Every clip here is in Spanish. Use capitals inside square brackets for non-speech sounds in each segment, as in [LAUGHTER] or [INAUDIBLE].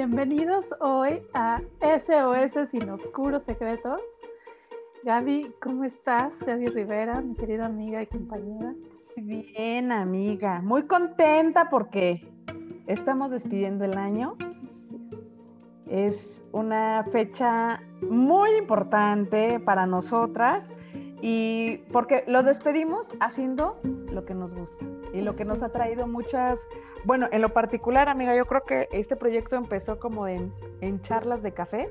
bienvenidos hoy a SOS Sin Obscuros Secretos. Gaby, ¿cómo estás? Gaby Rivera, mi querida amiga y compañera. Bien, amiga, muy contenta porque estamos despidiendo el año. Es una fecha muy importante para nosotras y porque lo despedimos haciendo lo que nos gusta y lo que nos ha traído muchas, bueno, en lo particular, amiga, yo creo que este proyecto empezó como en, charlas de café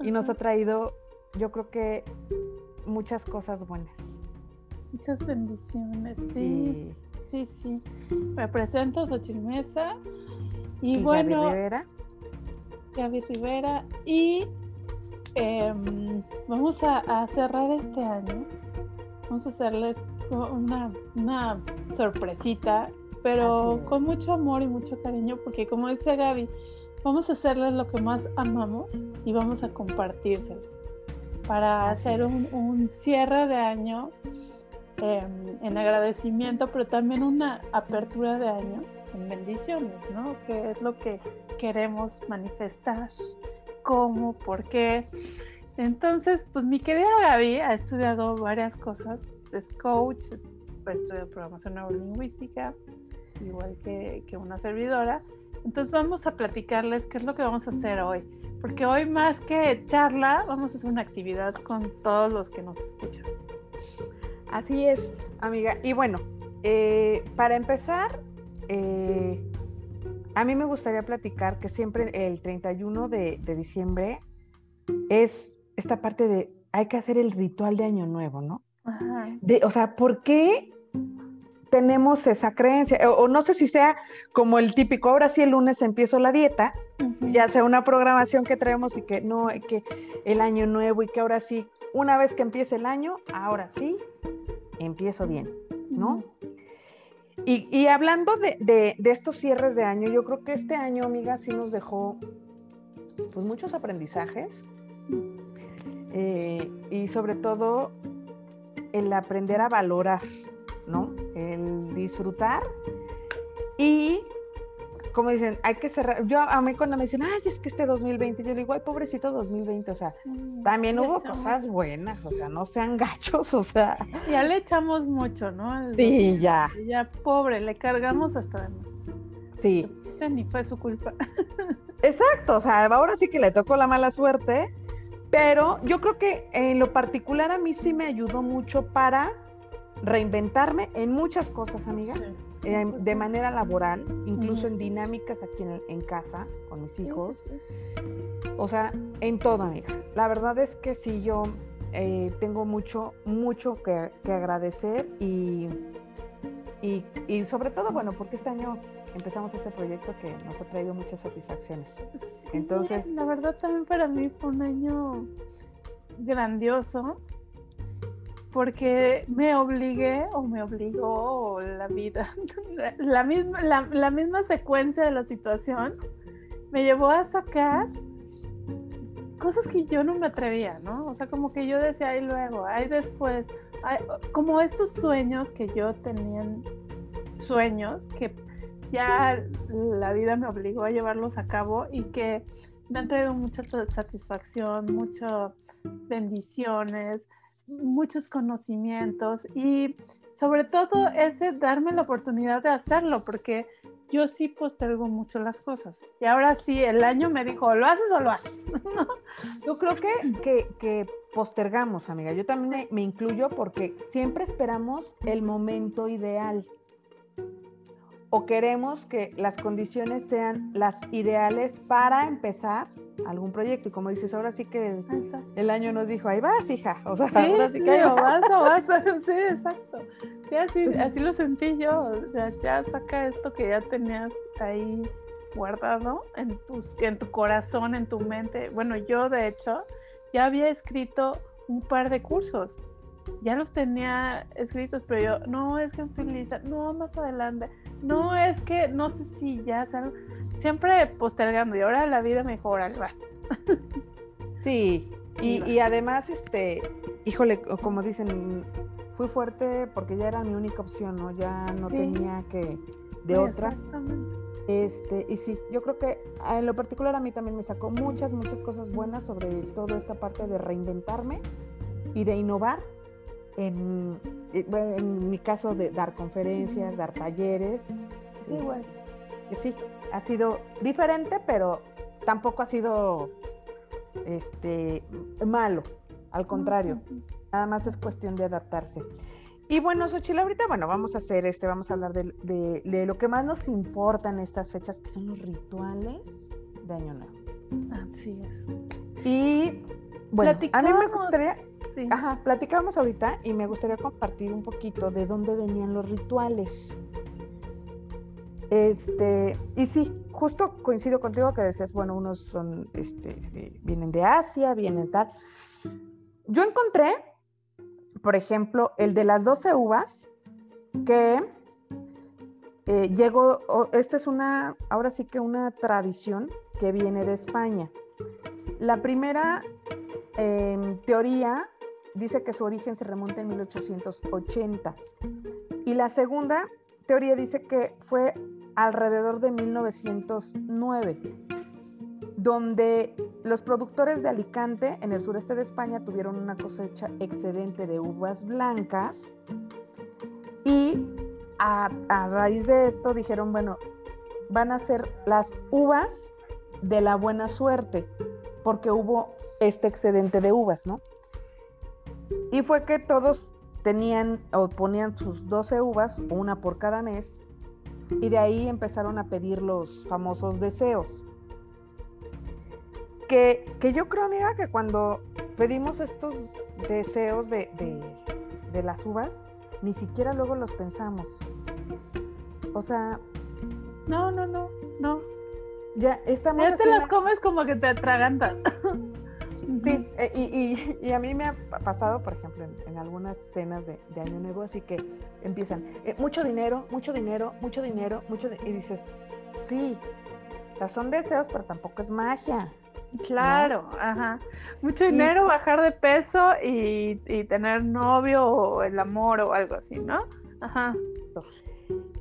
y nos ha traído, yo creo que muchas cosas buenas. Muchas bendiciones, sí. Sí, sí. Me presento, Xochitl Mesa. Y, bueno. Gaby Rivera. Gaby Rivera. Y em, vamos a, cerrar este año. Vamos a hacerles una, una sorpresita, pero con mucho amor y mucho cariño, porque como dice Gaby, vamos a hacerles lo que más amamos y vamos a compartírselo para hacer un, un cierre de año Em, en agradecimiento, pero también una apertura de año en bendiciones, ¿no? Que es lo que queremos manifestar, cómo, por qué. Entonces, pues mi querida Gaby ha estudiado varias cosas, es coach, ha estudiado programación neurolingüística, igual que, que una servidora. Entonces vamos a platicarles qué es lo que vamos a hacer hoy, porque hoy más que charla, vamos a hacer una actividad con todos los que nos escuchan. Así es, amiga. Y bueno, eh, para empezar, eh, a mí me gustaría platicar que siempre el 31 de, diciembre es esta parte de hay que hacer el ritual de Año Nuevo, ¿no? De, o sea, ¿por qué tenemos esa creencia? O, no sé si sea como el típico, ahora sí el lunes empiezo la dieta, ya sea una programación que traemos y que no, que el año nuevo y que ahora sí, una vez que empiece el año, ahora sí, empiezo bien, ¿no? Y, hablando de, estos cierres de año, yo creo que este año, amiga, sí nos dejó pues muchos aprendizajes. Eh, y sobre todo el aprender a valorar, ¿no? El disfrutar y como dicen, hay que cerrar. Yo a mí cuando me dicen, ay, es que este 2020, yo digo, ay, pobrecito 2020, o sea, también hubo cosas buenas, o sea, no sean gachos, o sea. Ya le echamos mucho, ¿no? sí, ya. Ya, pobre, le cargamos hasta demás. Sí. Ni fue su culpa. [LAUGHS] Exacto, o sea, ahora sí que le tocó la mala suerte, pero yo creo que en lo particular a mí sí me ayudó mucho para reinventarme en muchas cosas, amiga. Eh, de manera laboral, incluso en dinámicas aquí en, casa con mis hijos. O sea, en todo, amiga. La verdad es que sí, yo eh, tengo mucho, mucho que, agradecer y, y, sobre todo, bueno, porque este año empezamos este proyecto que nos ha traído muchas satisfacciones. Entonces, la verdad también para mí fue un año grandioso porque me obligué o me obligó la vida, [LAUGHS] la misma, la, misma secuencia de la situación me llevó a sacar cosas que yo no me atrevía, ¿no? O sea, como que yo decía, ahí luego, ahí después, como estos sueños que yo tenía, sueños que ya la vida me obligó a llevarlos a cabo y que me han traído mucha satisfacción, muchas bendiciones, muchos conocimientos y sobre todo ese darme la oportunidad de hacerlo, porque yo sí postergo mucho las cosas. Y ahora sí, el año me dijo, ¿lo haces o lo haces? [LAUGHS] yo creo que, que, postergamos, amiga. Yo también me, incluyo porque siempre esperamos el momento ideal. O queremos que las condiciones sean las ideales para empezar algún proyecto. Y como dices, ahora sí que el, año nos dijo, ahí vas, hija. O sea, ahora sí que ahí vas. vas, [LAUGHS] Sí, exacto. Sí, así, así lo sentí yo. O sea, ya saca esto que ya tenías ahí guardado en, tus, en tu corazón, en tu mente. Bueno, yo de hecho ya había escrito un par de cursos. Ya los tenía escritos, pero yo, no, es que estoy lista, no, más adelante, no, es que no sé si ya, siempre postergando y ahora la vida mejora, vas. Sí, y, además, este, híjole, como dicen, fui fuerte porque ya era mi única opción, ¿no? Ya no tenía que, de otra. Este, y sí, yo creo que en lo particular a mí también me sacó muchas, muchas cosas buenas sobre toda esta parte de reinventarme y de innovar. En, en mi caso de dar conferencias, dar talleres. Sí, bueno. sí, ha sido diferente, pero tampoco ha sido este, malo. Al contrario, nada más es cuestión de adaptarse. Y bueno, Xochitl, ahorita, bueno, vamos a hacer este, vamos a hablar de, lo que más nos importa en estas fechas, que son los rituales de Año Nuevo. Así es. Y bueno, a mí me gustaría, ajá, platicamos ahorita y me gustaría compartir un poquito de dónde venían los rituales. Este, y sí, justo coincido contigo que decías, bueno, unos son, este, vienen de Asia, vienen tal. Yo encontré por ejemplo, el de las 12 uvas, que eh, llegó, esta es una, ahora sí que una tradición que viene de España. La primera em, teoría dice que su origen se remonta en 1880 y la segunda teoría dice que fue alrededor de 1909 donde los productores de Alicante, en el sureste de España, tuvieron una cosecha excedente de uvas blancas y a, raíz de esto dijeron, bueno, van a ser las uvas de la buena suerte, porque hubo este excedente de uvas, ¿no? Y fue que todos tenían o ponían sus 12 uvas, una por cada mes, y de ahí empezaron a pedir los famosos deseos. Que, yo creo, amiga, que cuando pedimos estos deseos de, las uvas, ni siquiera luego los pensamos. O sea... No, no, no, no. Ya estamos... Ya te las comes como que te atragantan. [LAUGHS] Sí, eh, y, a mí me ha pasado, por ejemplo, en, algunas cenas de, Año Nuevo, así que empiezan, eh, mucho dinero, mucho dinero, mucho dinero, mucho... y dices, sí, o son deseos, pero tampoco es magia. Claro, ajá. Mucho dinero, bajar de peso y, tener novio o el amor o algo así, ¿no? Ajá.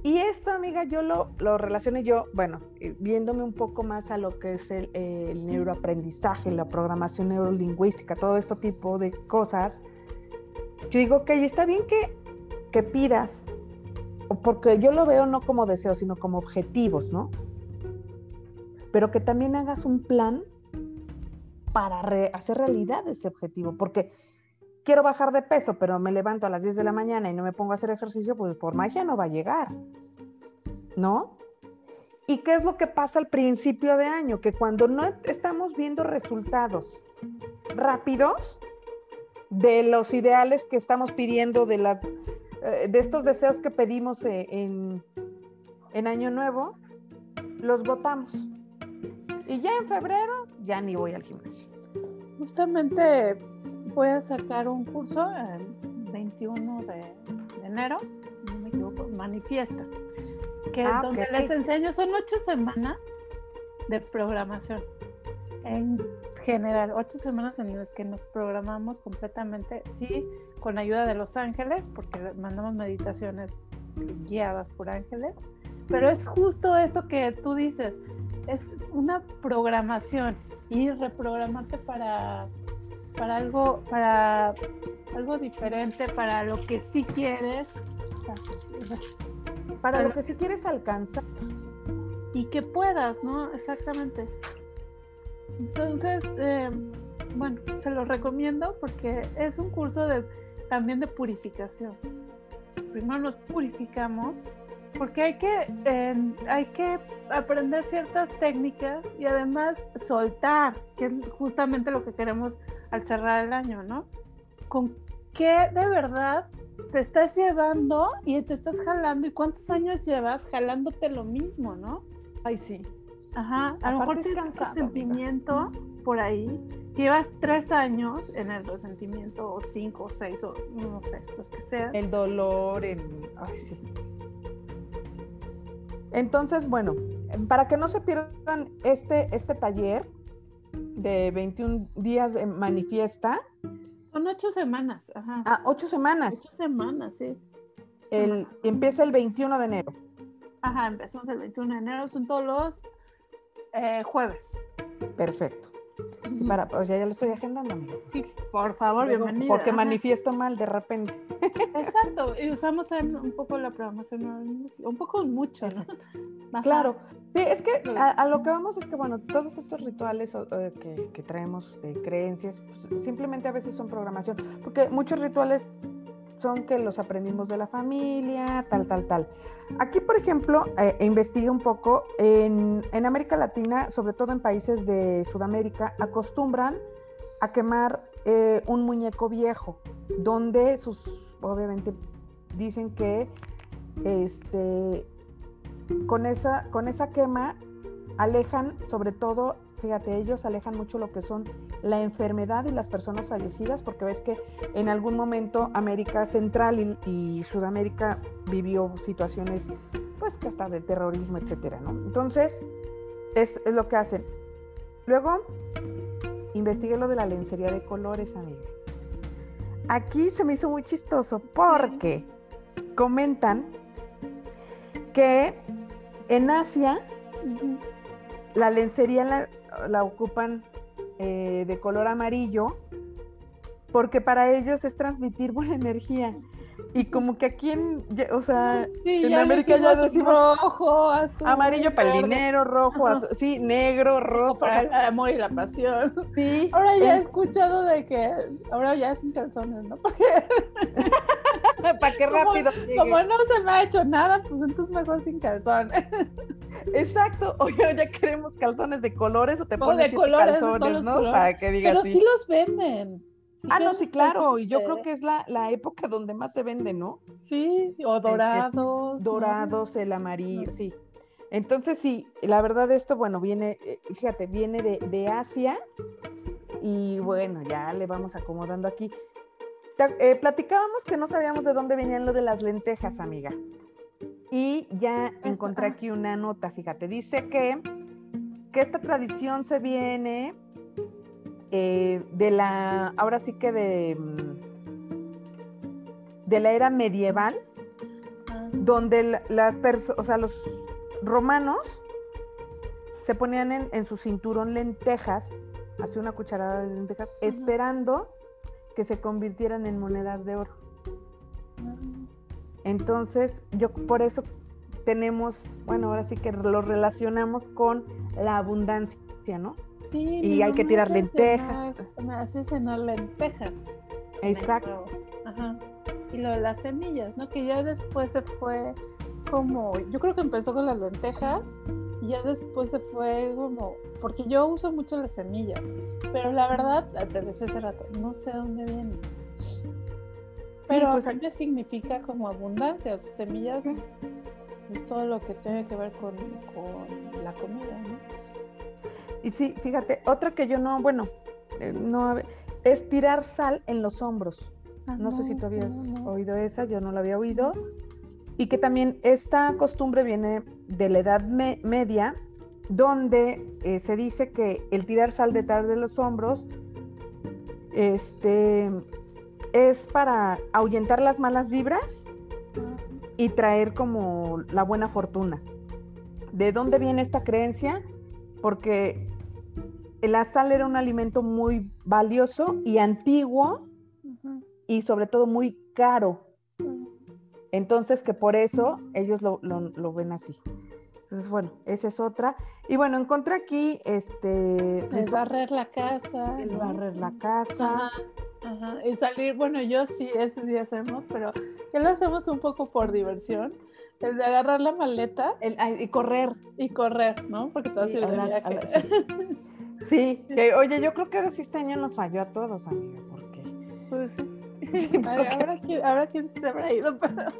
Y esto, amiga, yo lo, lo yo, bueno, eh, viéndome un poco más a lo que es el, neuroaprendizaje, la programación neurolingüística, todo este tipo de cosas, yo digo, ok, está bien que, que pidas, porque yo lo veo no como deseos, sino como objetivos, ¿no? Pero que también hagas un plan para hacer realidad ese objetivo, porque quiero bajar de peso, pero me levanto a las 10 de la mañana y no me pongo a hacer ejercicio, pues por magia no va a llegar, ¿no? ¿Y qué es lo que pasa al principio de año? Que cuando no estamos viendo resultados rápidos de los ideales que estamos pidiendo, de, las, eh, de estos deseos que pedimos eh, en, en Año Nuevo, los votamos. Y ya en febrero ya ni voy al gimnasio. Justamente voy a sacar un curso el 21 de, enero, no me equivoco, manifiesta, que ah, donde les enseño, son ocho semanas de programación. En general, ocho semanas en las que nos programamos completamente, sí, con ayuda de los ángeles, porque mandamos meditaciones guiadas por ángeles, pero es justo esto que tú dices, es una programación y reprogramarte para, para algo, para algo diferente, para lo que sí quieres. Para lo que sí quieres alcanzar. Y que puedas, ¿no? Exactamente. Entonces, eh, bueno, se lo recomiendo porque es un curso de, también de purificación. Primero nos purificamos porque hay que, hay que aprender ciertas técnicas y además soltar, que es justamente lo que queremos al cerrar el año, ¿no? Con qué de verdad te estás llevando y te estás jalando y cuántos años llevas jalándote lo mismo, ¿no? Ay, sí. Ajá, a lo mejor tienes un resentimiento por ahí, llevas tres años en el resentimiento, o cinco, o seis, o no sé, los que sea. El dolor, el... Ay, sí. Entonces, bueno, para que no se pierdan este, este taller de 21 días de manifiesta. Son ocho semanas, ajá. Ah, ocho semanas. Ocho semanas, sí. El, empieza el 21 de enero. Ajá, empezamos el 21 de enero, son todos los eh, jueves. Perfecto. Para, o sea, ya lo estoy agendando, amiga. Sí, por favor, bienvenida. Porque manifiesto mal de repente. Exacto, y usamos también un poco la programación, un poco mucho, ¿no? Claro, sí, es que a, lo que vamos es que, bueno, todos estos rituales que, que, traemos de creencias, pues, simplemente a veces son programación, porque muchos rituales son que los aprendimos de la familia, tal, tal, tal. Aquí, por ejemplo, eh, investigué un poco, en, en, América Latina, sobre todo en países de Sudamérica, acostumbran a quemar eh, un muñeco viejo, donde sus, obviamente, dicen que este, con, esa, con esa quema alejan sobre todo fíjate, ellos alejan mucho lo que son la enfermedad y las personas fallecidas, porque ves que en algún momento América Central y, Sudamérica vivió situaciones, pues que hasta de terrorismo, etcétera, ¿no? Entonces, es, lo que hacen. Luego, investigué lo de la lencería de colores, amiga. Aquí se me hizo muy chistoso porque comentan que en Asia la lencería la, la ocupan eh, de color amarillo porque para ellos es transmitir buena energía. Y como que aquí en, o sea, en América ya decimos rojo, azul, amarillo para el dinero, rojo, azul, sí, negro, rosa. Para el amor y la pasión. Sí. Ahora ya he escuchado de que ahora ya sin calzones, ¿no? Porque para qué [LAUGHS] rápido. Como, no se me ha hecho nada, pues entonces mejor sin calzones. Exacto. [LAUGHS] Oye, ya queremos calzones de colores o te pones de colores, calzones, ¿no? Para que digas Pero sí los venden ah, no, sí, claro. Y yo creo que es la, época donde más se vende, ¿no? Sí, o dorados. dorados, el amarillo, sí. Entonces, sí, la verdad esto, bueno, viene, eh, fíjate, viene de, Asia y bueno, ya le vamos acomodando aquí. Eh, platicábamos que no sabíamos de dónde venían lo de las lentejas, amiga. Y ya encontré aquí una nota, fíjate, dice que, que esta tradición se viene eh, de la, ahora sí que de, mm, de la era medieval, ah. donde las personas, o sea, los romanos se ponían en, su cinturón lentejas, así una cucharada de lentejas, esperando que se convirtieran en monedas de oro. Ah. Entonces, yo por eso tenemos, bueno, ahora sí que lo relacionamos con la abundancia, ¿no? Sí, y hay que tirar lentejas. me hace cenar lentejas. Exacto. Ajá. Y lo de las semillas, ¿no? Que ya después se fue como, yo creo que empezó con las lentejas y ya después se fue como, porque yo uso mucho las semillas, pero la verdad, te decía hace rato, no sé dónde viene. Pero pues, mí me significa como abundancia, o sea, semillas, todo lo que tiene que ver con, con la comida, ¿no? Y sí, fíjate, otra que yo no, bueno, eh, no, es tirar sal en los hombros. Ah, no, sé si tú habías oído esa, yo no la había oído. Y que también esta costumbre viene de la Edad Media, donde eh, se dice que el tirar sal detrás de los hombros este, es para ahuyentar las malas vibras y traer como la buena fortuna. ¿De dónde viene esta creencia? Porque la sal era un alimento muy valioso y antiguo y sobre todo muy caro. Entonces que por eso ellos lo, ven así. Entonces, bueno, esa es otra. Y bueno, encontré aquí este... El barrer la casa. El barrer la casa. Ajá, Y salir, bueno, yo sí, eso sí hacemos, pero ya lo hacemos un poco por diversión. El de agarrar la maleta. y correr. Y correr, ¿no? Porque se va a ir de viaje. [LAUGHS] Sí, oye, yo creo que ahora sí este año nos falló a todos, amiga, porque... Pues sí. ahora, [LAUGHS] quién, se habrá ido, pero...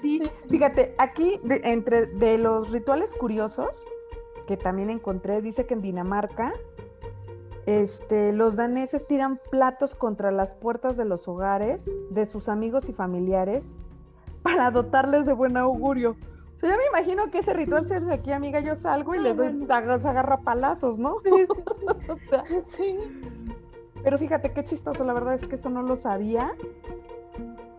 Sí, fíjate, aquí entre de los rituales curiosos que también encontré, dice que en Dinamarca este, los daneses tiran platos contra las puertas de los hogares de sus amigos y familiares [LAUGHS] para dotarles de buen augurio. O sea, ya me imagino que ese ritual se hace aquí, amiga, yo salgo y ah, les doy, los agarro palazos, ¿no? Sí, sí, [LAUGHS] sí. Pero fíjate qué chistoso, la verdad es que eso no lo sabía.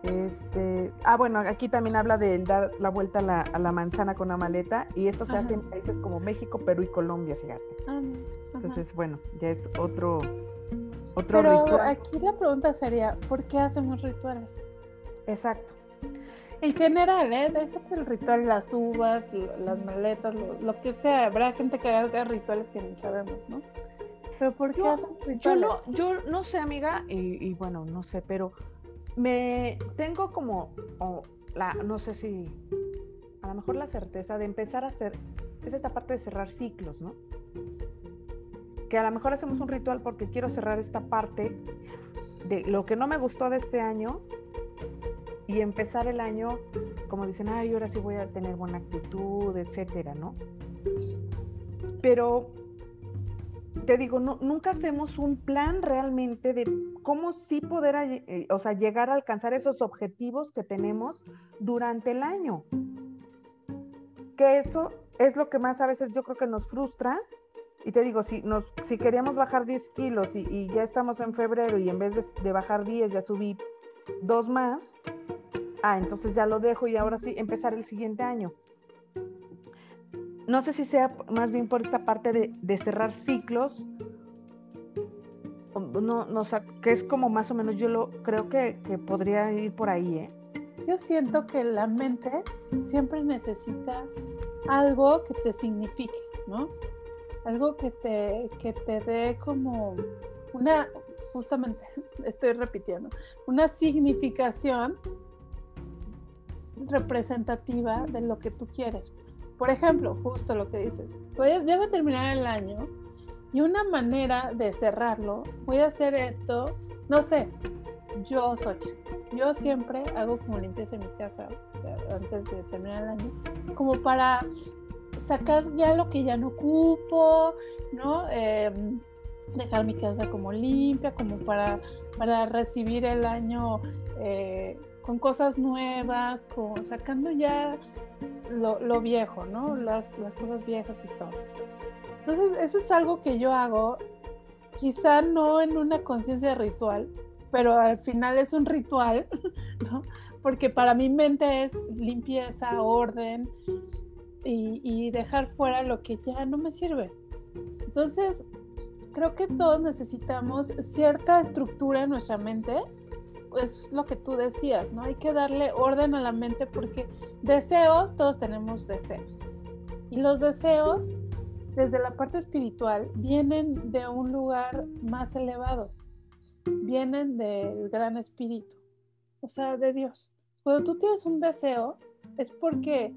Este, ah, bueno, aquí también habla de dar la vuelta a la, manzana con la maleta y esto se hace en países como México, Perú y Colombia, fíjate. Ah, Entonces, bueno, ya es otro, otro Pero aquí la pregunta sería, ¿por qué hacemos rituales? Exacto. En general, ¿eh? Déjate el ritual, las uvas, las maletas, lo, que sea. Habrá gente que haga rituales que ni sabemos, ¿no? Pero ¿por qué hacen rituales? Yo no, yo no sé, amiga, y bueno, no sé, pero me tengo como, la, no sé si, a lo mejor la certeza de empezar a hacer, es esta parte de cerrar ciclos, ¿no? Que a lo mejor hacemos un ritual porque quiero cerrar esta parte de lo que no me gustó de este año y empezar el año como dicen, ay, ahora sí voy a tener buena actitud, etcétera, ¿no? Pero te digo, no, nunca hacemos un plan realmente de cómo sí poder, eh, o sea, llegar a alcanzar esos objetivos que tenemos durante el año. Que eso es lo que más a veces yo creo que nos frustra. Y te digo, si, nos, si queríamos bajar 10 kilos y, ya estamos en febrero y en vez de, de bajar 10 ya subí dos más, ah, entonces ya lo dejo y ahora sí empezar el siguiente año no sé si sea más bien por esta parte de, cerrar ciclos, no, no, que es como más o menos, yo lo creo que, podría ir por ahí, ¿eh? Yo siento que la mente siempre necesita algo que te signifique, ¿no? Algo que te, que te dé como una, justamente, [LAUGHS] estoy repitiendo, una significación representativa de lo que tú quieres. Por ejemplo, justo lo que dices, pues debo terminar el año y una manera de cerrarlo, voy a hacer esto, no sé, yo, Sochi, yo siempre hago como limpieza en mi casa antes de terminar el año, como para sacar ya lo que ya no ocupo, ¿no? Em, dejar mi casa como limpia, como para, para recibir el año eh, con cosas nuevas, con, sacando ya lo, viejo, ¿no? Las, cosas viejas y todo. Entonces, eso es algo que yo hago, quizá no en una conciencia ritual, pero al final es un ritual, [LAUGHS] ¿no? Porque para mi mente es limpieza, orden y, dejar fuera lo que ya no me sirve. Entonces, creo que todos necesitamos cierta estructura en nuestra mente es lo que tú decías, ¿no? Hay que darle orden a la mente porque deseos, todos tenemos deseos. Y los deseos, desde la parte espiritual, vienen de un lugar más elevado, vienen del gran espíritu, o sea, de Dios. Cuando tú tienes un deseo, es porque,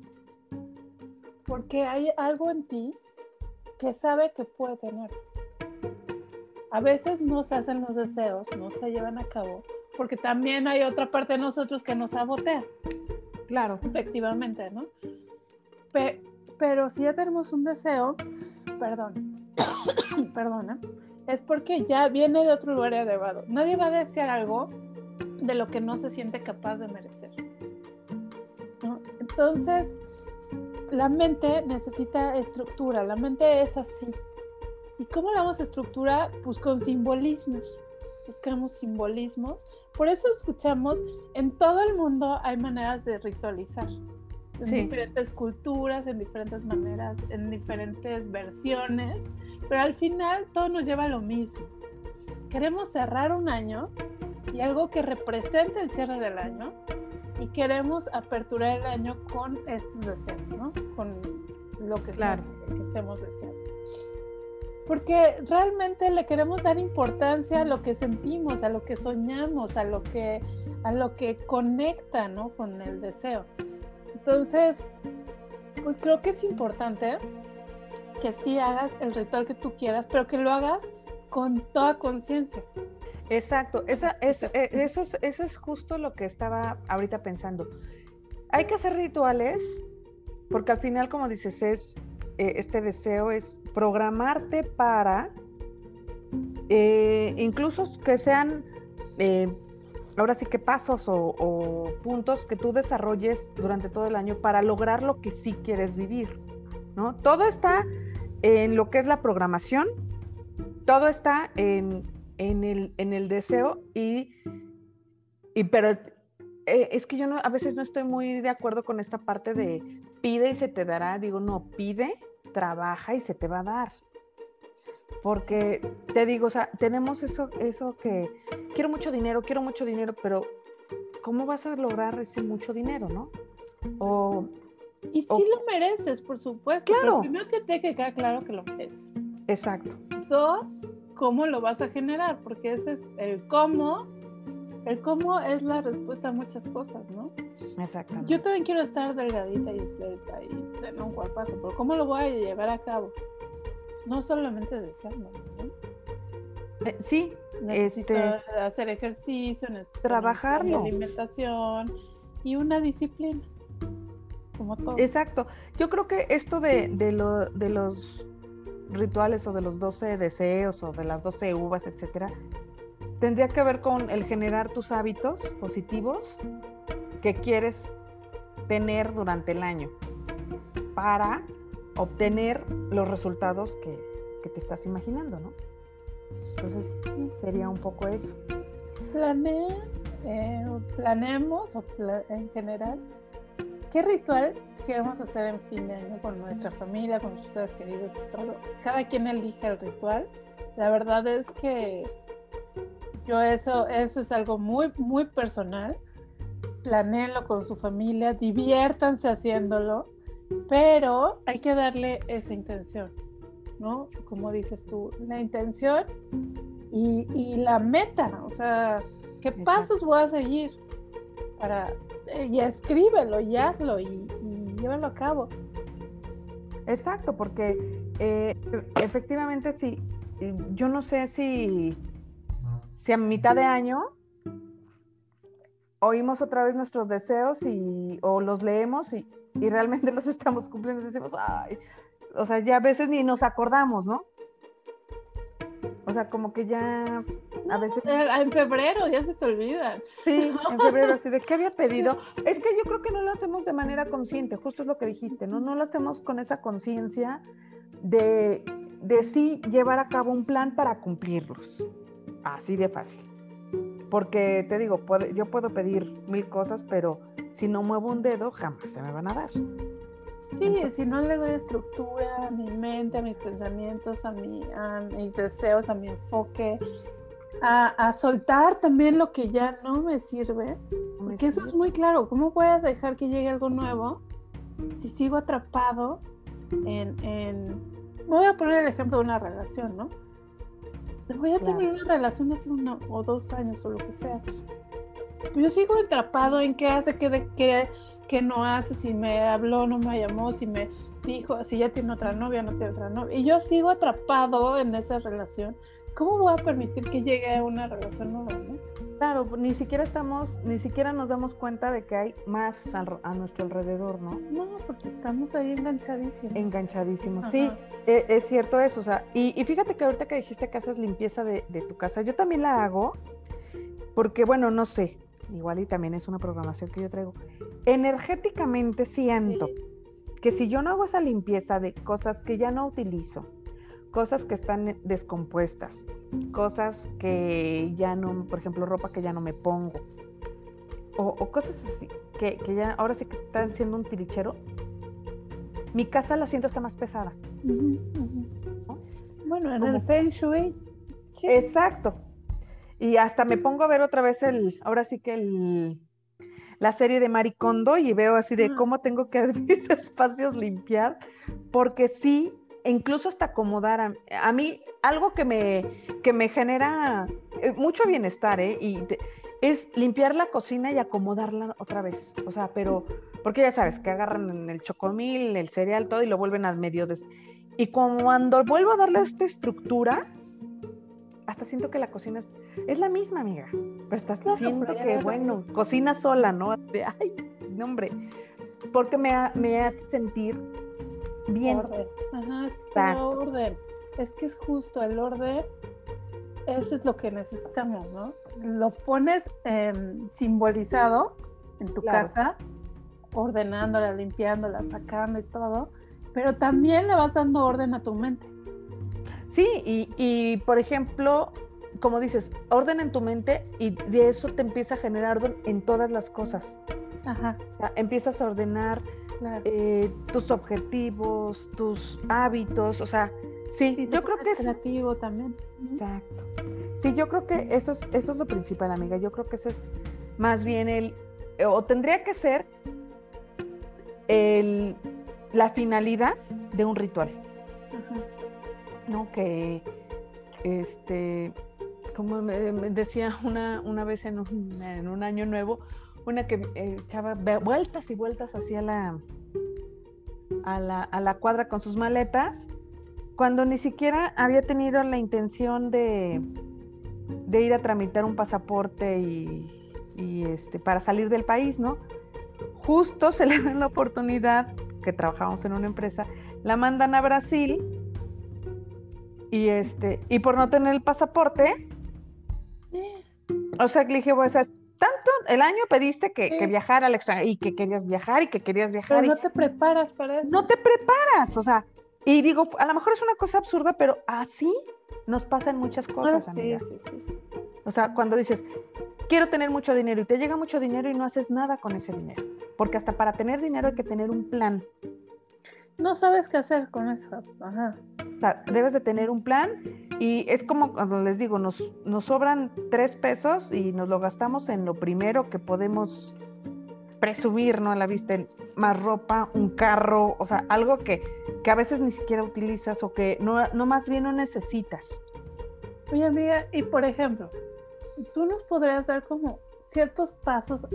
porque hay algo en ti que sabe que puede tener. A veces no se hacen los deseos, no se llevan a cabo, porque también hay otra parte de nosotros que nos sabotea. Claro. Efectivamente, ¿no? pero si ya tenemos un deseo, perdón, [COUGHS] perdona, es porque ya viene de otro lugar elevado. Nadie va a desear algo de lo que no se siente capaz de merecer. Entonces, la mente necesita estructura, la mente es así. ¿Y cómo la vamos a estructurar? Pues con simbolismos. Buscamos simbolismos por eso escuchamos, en todo el mundo hay maneras de ritualizar, en diferentes culturas, en diferentes maneras, en diferentes versiones, pero al final todo nos lleva a lo mismo. Queremos cerrar un año y algo que represente el cierre del año y queremos aperturar el año con estos deseos, ¿no? Con lo que, claro. que estemos deseando porque realmente le queremos dar importancia a lo que sentimos, a lo que soñamos, a lo que, a lo que conecta ¿no? con el deseo. Entonces, pues creo que es importante que sí hagas el ritual que tú quieras, pero que lo hagas con toda conciencia. Exacto, Esa, es, eh, eso, es, eso es justo lo que estaba ahorita pensando. Hay que hacer rituales porque al final, como dices, es eh, este deseo es programarte para, eh, incluso que sean, eh, ahora sí que pasos o, puntos que tú desarrolles durante todo el año para lograr lo que sí quieres vivir, ¿no? Todo está en lo que es la programación, todo está en, el, en el, deseo y, y pero eh, es que yo no, a veces no estoy muy de acuerdo con esta parte de pide y se te dará. Digo, no, pide, trabaja y se te va a dar. Porque te digo, o sea, tenemos eso, eso que quiero mucho dinero, quiero mucho dinero, pero ¿cómo vas a lograr ese mucho dinero, no? O, y sí lo mereces, por supuesto. Claro. Pero primero te tiene que quedar claro que lo mereces. Exacto. Dos, ¿cómo lo vas a generar? Porque ese es el cómo. El cómo es la respuesta a muchas cosas, ¿no? Exactamente. Yo también quiero estar delgadita y esbelta y tener un cuerpazo, pero ¿cómo lo voy a llevar a cabo? No solamente deseando, ¿no? Eh, sí, necesito este, hacer ejercicio, necesito trabajarlo. alimentación y una disciplina, como todo. Exacto. Yo creo que esto de, de, lo, de los rituales o de los 12 deseos o de las 12 uvas, etcétera, tendría que ver con el generar tus hábitos positivos que quieres tener durante el año para obtener los resultados que, te estás imaginando, ¿no? Entonces, sí. sería un poco eso. Plane, eh, planeemos o en general qué ritual queremos hacer en fin de año con nuestra familia, con nuestros seres queridos y todo. Cada quien elige el ritual. La verdad es que yo eso, eso es algo muy, muy personal. Planeenlo con su familia, diviértanse haciéndolo pero hay que darle esa intención, ¿no? Como dices tú, la intención y, la meta, o sea, ¿qué pasos voy a seguir? Para, y escríbelo y hazlo y, llévalo a cabo. Exacto, porque eh, efectivamente sí, yo no sé si, si a mitad de año oímos otra vez nuestros deseos y, o los leemos y, y realmente los estamos cumpliendo, decimos, ay, o sea, ya a veces ni nos acordamos, ¿no? O sea, como que ya a veces... En febrero ya se te olvida. Sí, en [LAUGHS] febrero, así de qué había pedido. Es que yo creo que no lo hacemos de manera consciente, justo es lo que dijiste, ¿no? No lo hacemos con esa conciencia de, de sí llevar a cabo un plan para cumplirlos. Así de fácil. Porque te digo, yo puedo pedir mil cosas, pero si no muevo un dedo, jamás se me van a dar. Sí, si no le doy estructura a mi mente, a mis pensamientos, a, mi, a mis deseos, a mi enfoque, a, soltar también lo que ya no me sirve, porque eso es muy claro. ¿Cómo voy a dejar que llegue algo nuevo si sigo atrapado en, en... Voy a poner el ejemplo de una relación, ¿no? Voy a tener una relación hace uno o dos años o lo que sea yo sigo atrapado en qué hace, qué, qué, qué no hace, si me habló, no me llamó, si me dijo, si ya tiene otra novia, no tiene otra novia. Y yo sigo atrapado en esa relación. ¿Cómo voy a permitir que llegue a una relación nueva? Claro, ni siquiera estamos, ni siquiera nos damos cuenta de que hay más a, nuestro alrededor, ¿no? No, porque estamos ahí enganchadísimos. Enganchadísimos, sí, e, es, cierto eso, o sea, y, fíjate que ahorita que dijiste que haces limpieza de, de tu casa, yo también la hago, porque bueno, no sé, igual y también es una programación que yo traigo, energéticamente siento que si yo no hago esa limpieza de cosas que ya no utilizo, cosas que están descompuestas, cosas que ya no, por ejemplo, ropa que ya no me pongo, o, cosas así, que, ya ahora sí que están siendo un tirichero, mi casa la siento está más pesada. Bueno, en el Feng Shui. Exacto, y hasta me pongo a ver otra vez el, ahora sí que el, la serie de Maricondo y veo así de cómo tengo que [LAUGHS] mis espacios limpiar, porque sí, incluso hasta acomodar a, mí, algo que me, que me genera eh, mucho bienestar, ¿eh? Y es limpiar la cocina y acomodarla otra vez. O sea, pero, porque ya sabes, que agarran el chocomil, el cereal, todo y lo vuelven a medio. Des... Y cuando vuelvo a darle esta estructura, hasta siento que la cocina es, la misma, amiga. Pero estás siento que, bueno, cocina sola, ¿no? De, ay, no, hombre. Porque me, me hace sentir bien. Orden. Ajá, es que orden. Es que es justo el orden. Eso es lo que necesitamos, ¿no? Lo pones simbolizado en tu casa, ordenándola, limpiándola, sacando y todo, pero también le vas dando orden a tu mente. Sí, y, por ejemplo, como dices, orden en tu mente y de eso te empieza a generar orden en todas las cosas. Ajá. O sea, empiezas a ordenar Claro. eh, tus objetivos, tus hábitos, o sea, sí, yo creo que es... creativo también. Exacto. Sí, yo creo que eso es, eso es lo principal, amiga. Yo creo que ese es más bien el, o tendría que ser el, la finalidad de un ritual, Ajá. ¿no? Que, este, como me, me decía una, una vez en un, en un año nuevo, una que eh, echaba vueltas y vueltas hacia la, a la, a la cuadra con sus maletas, cuando ni siquiera había tenido la intención de, de ir a tramitar un pasaporte y, este, para salir del país, ¿no? Justo se le da la oportunidad, que trabajamos en una empresa, la mandan a Brasil y, este, y por no tener el pasaporte, o sea, le dije, pues, tanto el año pediste que, que Sí. viajar al extranjero y que querías viajar y que querías viajar. Pero y- no te preparas para eso. no te preparas, o sea, y digo, a lo mejor es una cosa absurda, pero así nos pasan muchas Ah, cosas, sí, amiga. sí, sí. O sea, cuando dices, quiero tener mucho dinero y te llega mucho dinero y no haces nada con ese dinero, porque hasta para tener dinero hay que tener un plan. No sabes qué hacer con eso. Ajá. O sea, debes de tener un plan y es como cuando les digo, nos, nos sobran tres pesos y nos lo gastamos en lo primero que podemos presumir, ¿no? A la vista, en más ropa, un carro, o sea, algo que, que a veces ni siquiera utilizas o que no, no más bien no necesitas. Oye, amiga, y por ejemplo, tú nos podrías dar como ciertos pasos,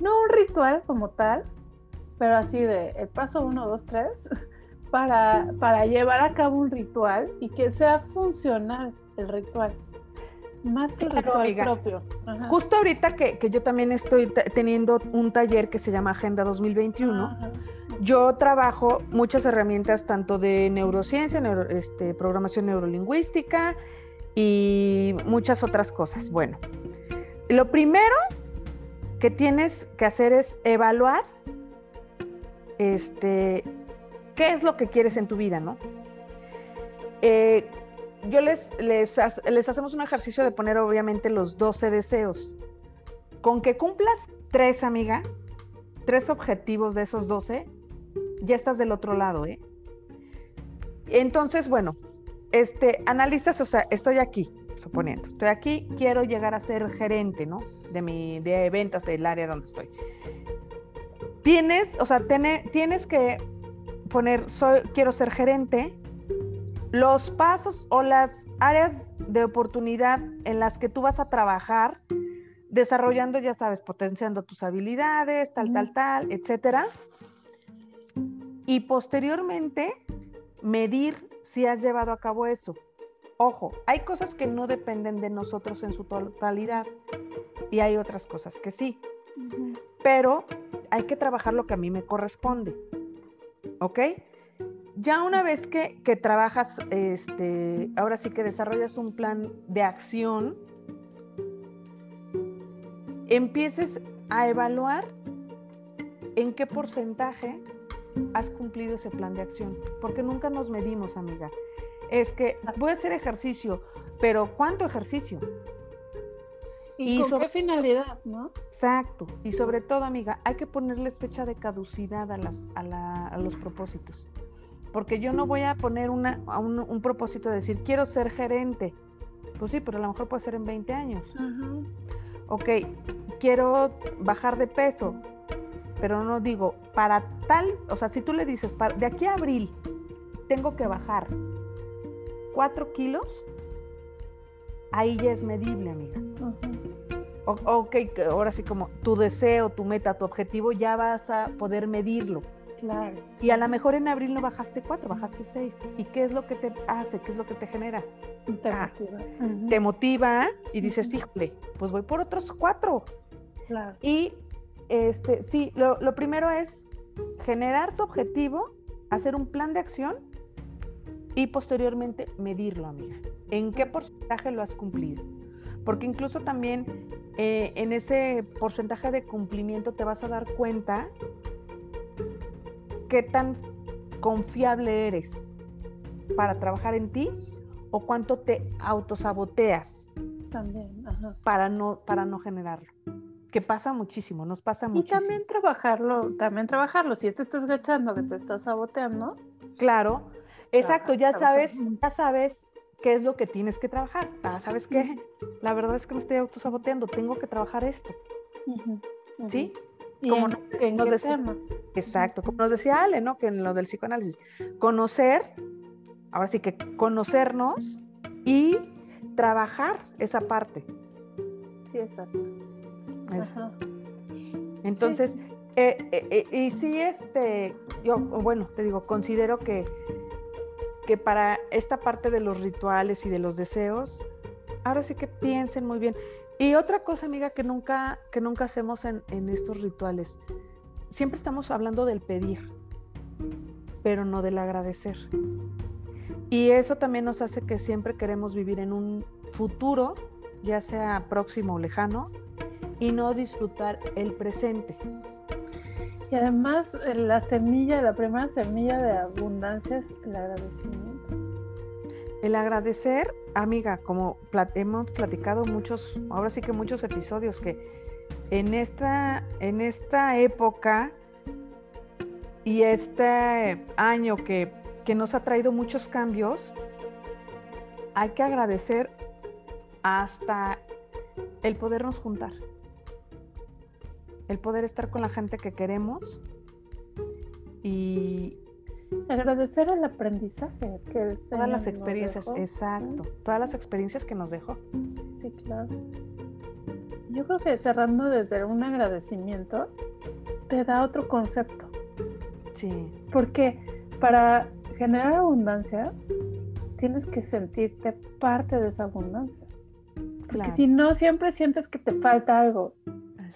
no un ritual como tal, pero así de el paso 1, 2, 3, para, para llevar a cabo un ritual y que sea funcional el ritual, más que el Claro, ritual amiga. propio. Ajá. Justo ahorita que, que yo también estoy teniendo un taller que se llama Agenda 2021, Ajá. yo trabajo muchas herramientas tanto de neurociencia, neuro- este, programación neurolingüística y muchas otras cosas. Bueno, lo primero que tienes que hacer es evaluar este, qué es lo que quieres en tu vida, ¿no? Eh, yo les, les, les hacemos un ejercicio de poner obviamente los 12 deseos. Con que cumplas tres, amiga, tres objetivos de esos 12, ya estás del otro lado, ¿eh? Entonces, bueno, este, analizas, o sea, estoy aquí, suponiendo, estoy aquí, quiero llegar a ser gerente, ¿no? De mi, de ventas del área donde estoy. Tienes, o sea, tiene- tienes que poner, soy, quiero ser gerente, los pasos o las áreas de oportunidad en las que tú vas a trabajar, desarrollando, ya sabes, potenciando tus habilidades, tal, tal, tal, etcétera. Y posteriormente, medir si has llevado a cabo eso. Ojo, hay cosas que no dependen de nosotros en su totalidad y hay otras cosas que sí. Pero hay que trabajar lo que a mí me corresponde. ¿Ok? Ya una vez que, que trabajas, este, ahora sí que desarrollas un plan de acción, empieces a evaluar en qué porcentaje has cumplido ese plan de acción, porque nunca nos medimos, amiga. Es que voy a hacer ejercicio, pero ¿cuánto ejercicio? ¿Y, Y con sobre- qué finalidad, no? Exacto. Y sobre todo, amiga, hay que ponerles fecha de caducidad a, las, a, la- a los propósitos. Porque yo no voy a poner una, a un, un propósito de decir, quiero ser gerente. Pues sí, pero a lo mejor puede ser en 20 años. Ajá. Ok, quiero bajar de peso. Pero no digo, para tal, o sea, si tú le dices, para- de aquí a abril tengo que bajar 4 kilos, ahí ya es medible, amiga. O- ok, ahora sí como tu deseo, tu meta, tu objetivo, ya vas a poder medirlo. Claro. Y a lo mejor en abril no bajaste cuatro, bajaste seis. ¿Y qué es lo que te hace? ¿Qué es lo que te genera? Te Ah, motiva. Te motiva y dices, híjole, pues voy por otros cuatro. Claro. Y este, sí, lo, lo primero es generar tu objetivo, hacer un plan de acción y posteriormente medirlo, amiga. ¿En qué porcentaje lo has cumplido? Porque incluso también eh, en ese porcentaje de cumplimiento te vas a dar cuenta qué tan confiable eres para trabajar en ti o cuánto te autosaboteas. también, Para, no, para no generarlo. Que pasa muchísimo, nos pasa muchísimo. Y también trabajarlo, también trabajarlo. Si te estás gachando, que te estás saboteando. Claro, exacto, ya sabes, ya sabes qué es lo que tienes que trabajar. Ah, ¿sabes qué? La verdad es que me estoy autosaboteando, tengo que trabajar esto. ¿Sí? como en, nos decía, Exacto, como nos decía Ale, ¿no? Que en lo del psicoanálisis, conocer, ahora sí que conocernos y trabajar esa parte. Sí, exacto. Entonces, eh, eh, eh, y sí, este, yo, bueno, te digo, considero que, que para esta parte de los rituales y de los deseos, ahora sí que piensen muy bien. Y otra cosa, amiga, que nunca, que nunca hacemos en, estos rituales, siempre estamos hablando del pedir, pero no del agradecer. Y eso también nos hace que siempre queremos vivir en un futuro, ya sea próximo o lejano, y no disfrutar el presente. Y además eh, la semilla, la primera semilla de abundancia es el agradecimiento. El agradecer, amiga, como hemos platicado muchos, ahora sí que muchos episodios, que en esta, en esta época y este año que, que nos ha traído muchos cambios, hay que agradecer hasta el podernos juntar, el poder estar con la gente que queremos y, Agradecer el aprendizaje que todas las experiencias, exacto, todas las experiencias que nos dejó. Sí, claro. Yo creo que cerrando desde un agradecimiento te da otro concepto. Sí. Porque para generar abundancia tienes que sentirte parte de esa abundancia. Porque si no, siempre sientes que te falta algo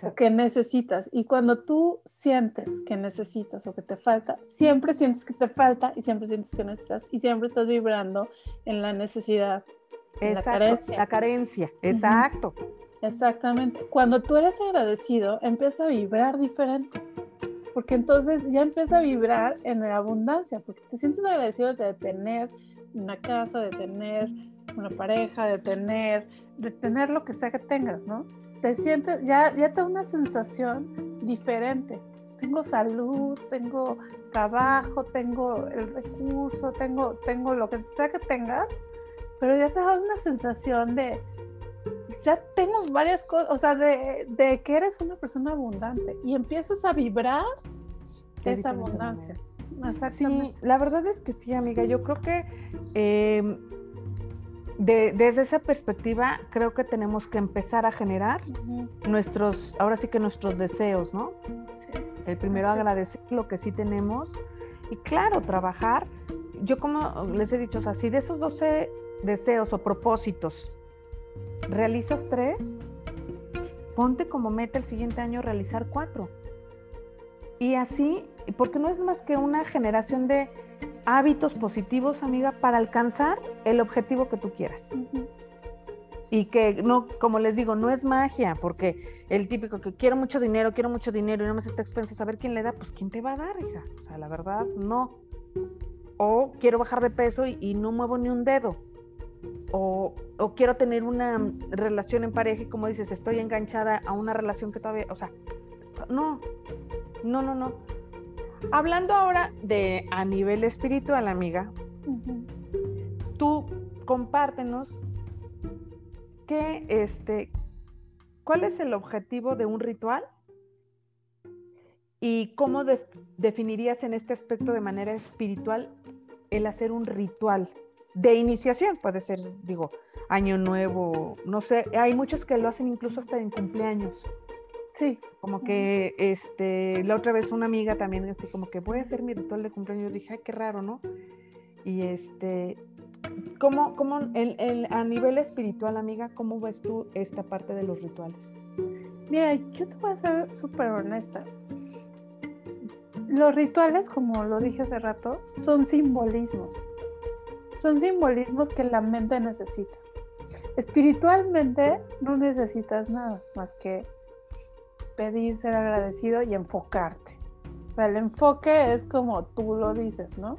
o que necesitas. Y cuando tú sientes que necesitas o que te falta, siempre sientes que te falta y siempre sientes que necesitas y siempre estás vibrando en la necesidad. En la carencia. La carencia, exacto. Exactamente. Cuando tú eres agradecido, empieza a vibrar diferente. Porque entonces ya empieza a vibrar en la abundancia, porque te sientes agradecido de tener una casa, de tener una pareja, de tener, de tener lo que sea que tengas, ¿no? Te sientes, ya, ya te da una sensación diferente. Tengo salud, tengo trabajo, tengo el recurso, tengo, tengo lo que sea que tengas, pero ya te da una sensación de, ya tengo varias cosas, o sea, de, de, que eres una persona abundante y empiezas a vibrar esa abundancia. Sí, la verdad es que sí, amiga. Yo creo que eh, desde esa perspectiva, creo que tenemos que empezar a generar nuestros, ahora sí que nuestros deseos, ¿no? El primero agradecer lo que sí tenemos y claro, trabajar. Yo como les he dicho, o sea, si de esos 12 deseos o propósitos realizas tres, ponte como meta el siguiente año realizar cuatro. Y así, porque no es más que una generación de hábitos positivos, amiga, para alcanzar el objetivo que tú quieras. Y que no, como les digo, no es magia, porque el típico que quiero mucho dinero, quiero mucho dinero y no me está expensa saber quién le da, pues quién te va a dar, hija. O sea, la verdad, no. O quiero bajar de peso y, no muevo ni un dedo. O, o, quiero tener una relación en pareja y como dices, estoy enganchada a una relación que todavía, o sea, no, no, no, no. Hablando ahora de a nivel espiritual, amiga, tú compártenos qué, este, cuál es el objetivo de un ritual y cómo definirías en este aspecto de manera espiritual el hacer un ritual de iniciación, puede ser, digo, año nuevo, no sé, hay muchos que lo hacen incluso hasta en cumpleaños. Sí. Como que este, la otra vez una amiga también, así como que voy a hacer mi ritual de cumpleaños. Dije, ay, qué raro, ¿no? Y este, ¿cómo, cómo el, a nivel espiritual, amiga, cómo ves tú esta parte de los rituales? Mira, yo te voy a ser súper honesta. Los rituales, como lo dije hace rato, son simbolismos. Son simbolismos que la mente necesita. Espiritualmente no necesitas nada más que pedir, ser agradecido y enfocarte. O sea, el enfoque es como tú lo dices, ¿no?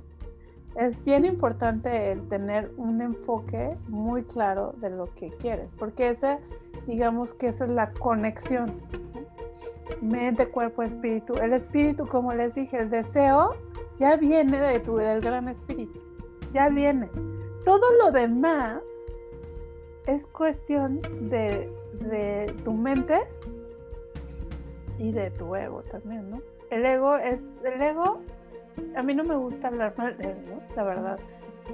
es bien importante el tener un enfoque muy claro de lo que quieres, porque ese, digamos que esa es la conexión. Mente, cuerpo, espíritu. El espíritu, como les dije, el deseo ya viene de tu, del gran espíritu, ya viene. Todo lo demás es cuestión de, de tu mente y de tu ego también, ¿no? El ego es, el ego a mí no me gusta hablar mal de él, ¿no? La verdad.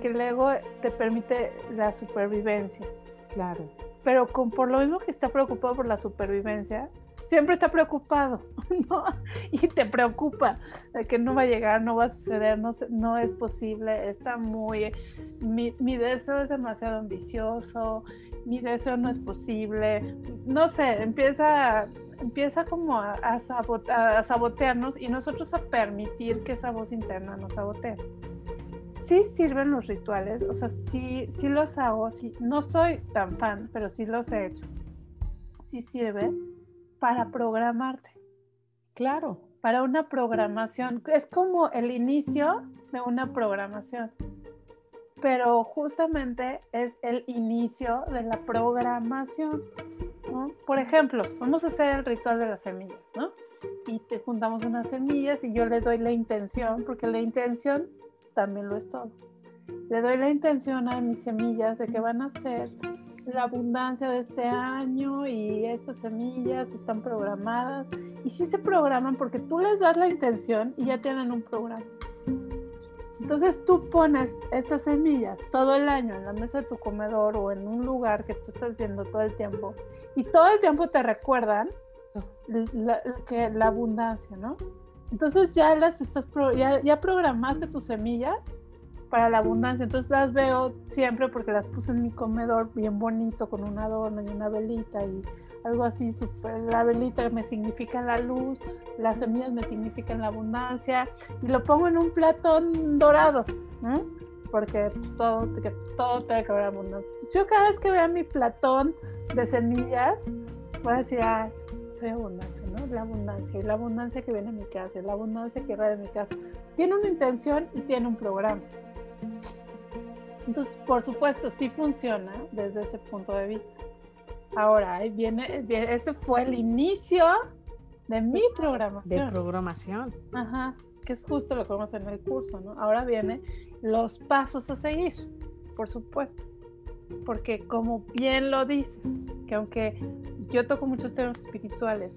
Que el ego te permite la supervivencia. Claro. Pero con, por lo mismo que está preocupado por la supervivencia, siempre está preocupado, [LAUGHS] ¿no? Y te preocupa de que no va a llegar, no va a suceder, no, no es posible, está muy... Mi, mi deseo es demasiado ambicioso, mi deseo no es posible, no sé, empieza empieza como a, a, sabotearnos y nosotros a permitir que esa voz interna nos sabotee. Sí sirven los rituales, o sea, sí, sí los hago, sí, no soy tan fan, pero sí los he hecho. Sí sirve para programarte. Claro. Para una programación. Es como el inicio de una programación pero justamente es el inicio de la programación. Por ejemplo, vamos a hacer el ritual de las semillas, ¿no? Y te juntamos unas semillas y yo le doy la intención, porque la intención también lo es todo. Le doy la intención a mis semillas de que van a ser la abundancia de este año y estas semillas están programadas. Y sí se programan porque tú les das la intención y ya tienen un programa. Entonces tú pones estas semillas todo el año en la mesa de tu comedor o en un lugar que tú estás viendo todo el tiempo y todo el tiempo te recuerdan la, que la abundancia, ¿no? Entonces ya las estás ya, ya programaste tus semillas para la abundancia. Entonces las veo siempre porque las puse en mi comedor bien bonito con un adorno y una velita y algo así, super, la velita me significa la luz, las semillas me significan la abundancia, y lo pongo en un platón dorado, porque pues, todo, todo tiene que haber abundancia. Yo cada vez que vea mi platón de semillas, voy a decir, ay, soy abundante, ¿no? La abundancia, y la abundancia que viene a mi casa, la abundancia que va de mi casa. Tiene una intención y tiene un programa. Entonces, por supuesto, sí funciona desde ese punto de vista. Ahora, ahí viene, ese fue el inicio de mi programación. De programación. Ajá, que es justo lo que vamos a hacer en el curso, ¿no? Ahora viene los pasos a seguir, por supuesto. Porque como bien lo dices, que aunque yo toco muchos temas espirituales,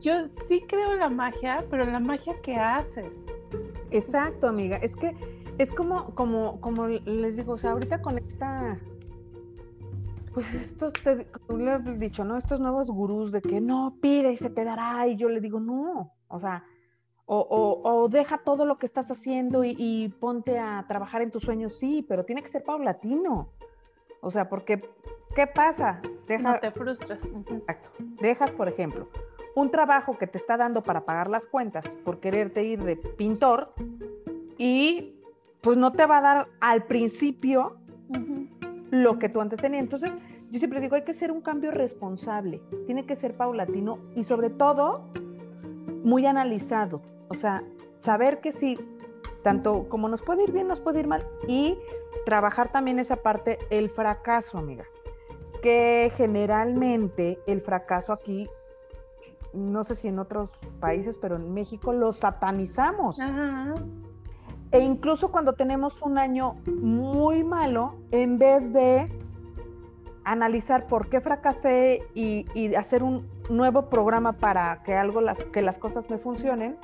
yo sí creo en la magia, pero en la magia que haces. Exacto, amiga. Es que es como, como, como les digo, o sea, ahorita con esta pues estos, te, le he dicho, ¿no? Estos nuevos gurús de que no, pide y se te dará, y yo le digo, no, o sea, o, o, deja todo lo que estás haciendo y, ponte a trabajar en tus sueños, sí, pero tiene que ser paulatino. O sea, porque, ¿qué pasa? Deja, no te frustras. Exacto. Dejas, por ejemplo, un trabajo que te está dando para pagar las cuentas por quererte ir de pintor y pues no te va a dar al principio lo que tú antes tenías. Entonces, yo siempre digo, hay que ser un cambio responsable, tiene que ser paulatino y sobre todo muy analizado. O sea, saber que sí, tanto como nos puede ir bien, nos puede ir mal y trabajar también esa parte, el fracaso, amiga. Que generalmente el fracaso aquí, no sé si en otros países, pero en México lo satanizamos. Ajá. E incluso cuando tenemos un año muy malo, en vez de analizar por qué fracasé y, hacer un nuevo programa para que algo las, que las cosas me funcionen,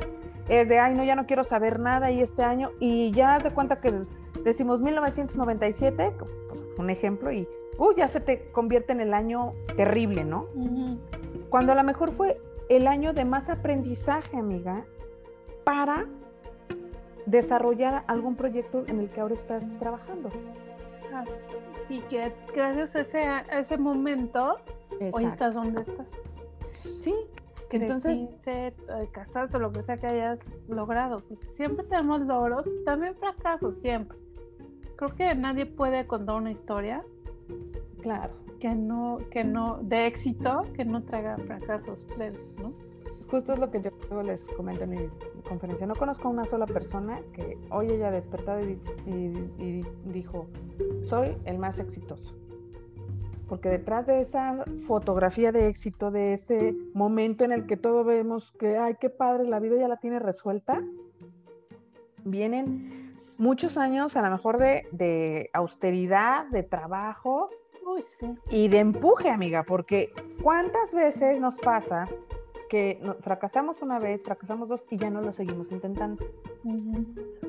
es de, ay, no, ya no quiero saber nada y este año, y ya de cuenta que decimos 1997, pues, un ejemplo, y uh, ya se te convierte en el año terrible, ¿no? Cuando a lo mejor fue el año de más aprendizaje, amiga, para desarrollar algún proyecto en el que ahora estás trabajando. Ah, y que gracias a ese, ese momento hoy estás donde estás. Sí, que entonces te casaste o lo que sea que hayas logrado. siempre tenemos logros, también fracasos, siempre. Creo que nadie puede contar una historia. Claro. Que no, que no, de éxito, que no traiga fracasos previos, ¿no? Justo es lo que yo les comento en mi, conferencia. No conozco a una sola persona que hoy haya despertado y, y dijo, soy el más exitoso. Porque detrás de esa fotografía de éxito, de ese momento en el que todos vemos que, ay, qué padre, la vida ya la tiene resuelta, vienen muchos años a lo mejor de, austeridad, de trabajo y de empuje, amiga, porque ¿cuántas veces nos pasa que fracasamos una vez, fracasamos dos y ya no lo seguimos intentando?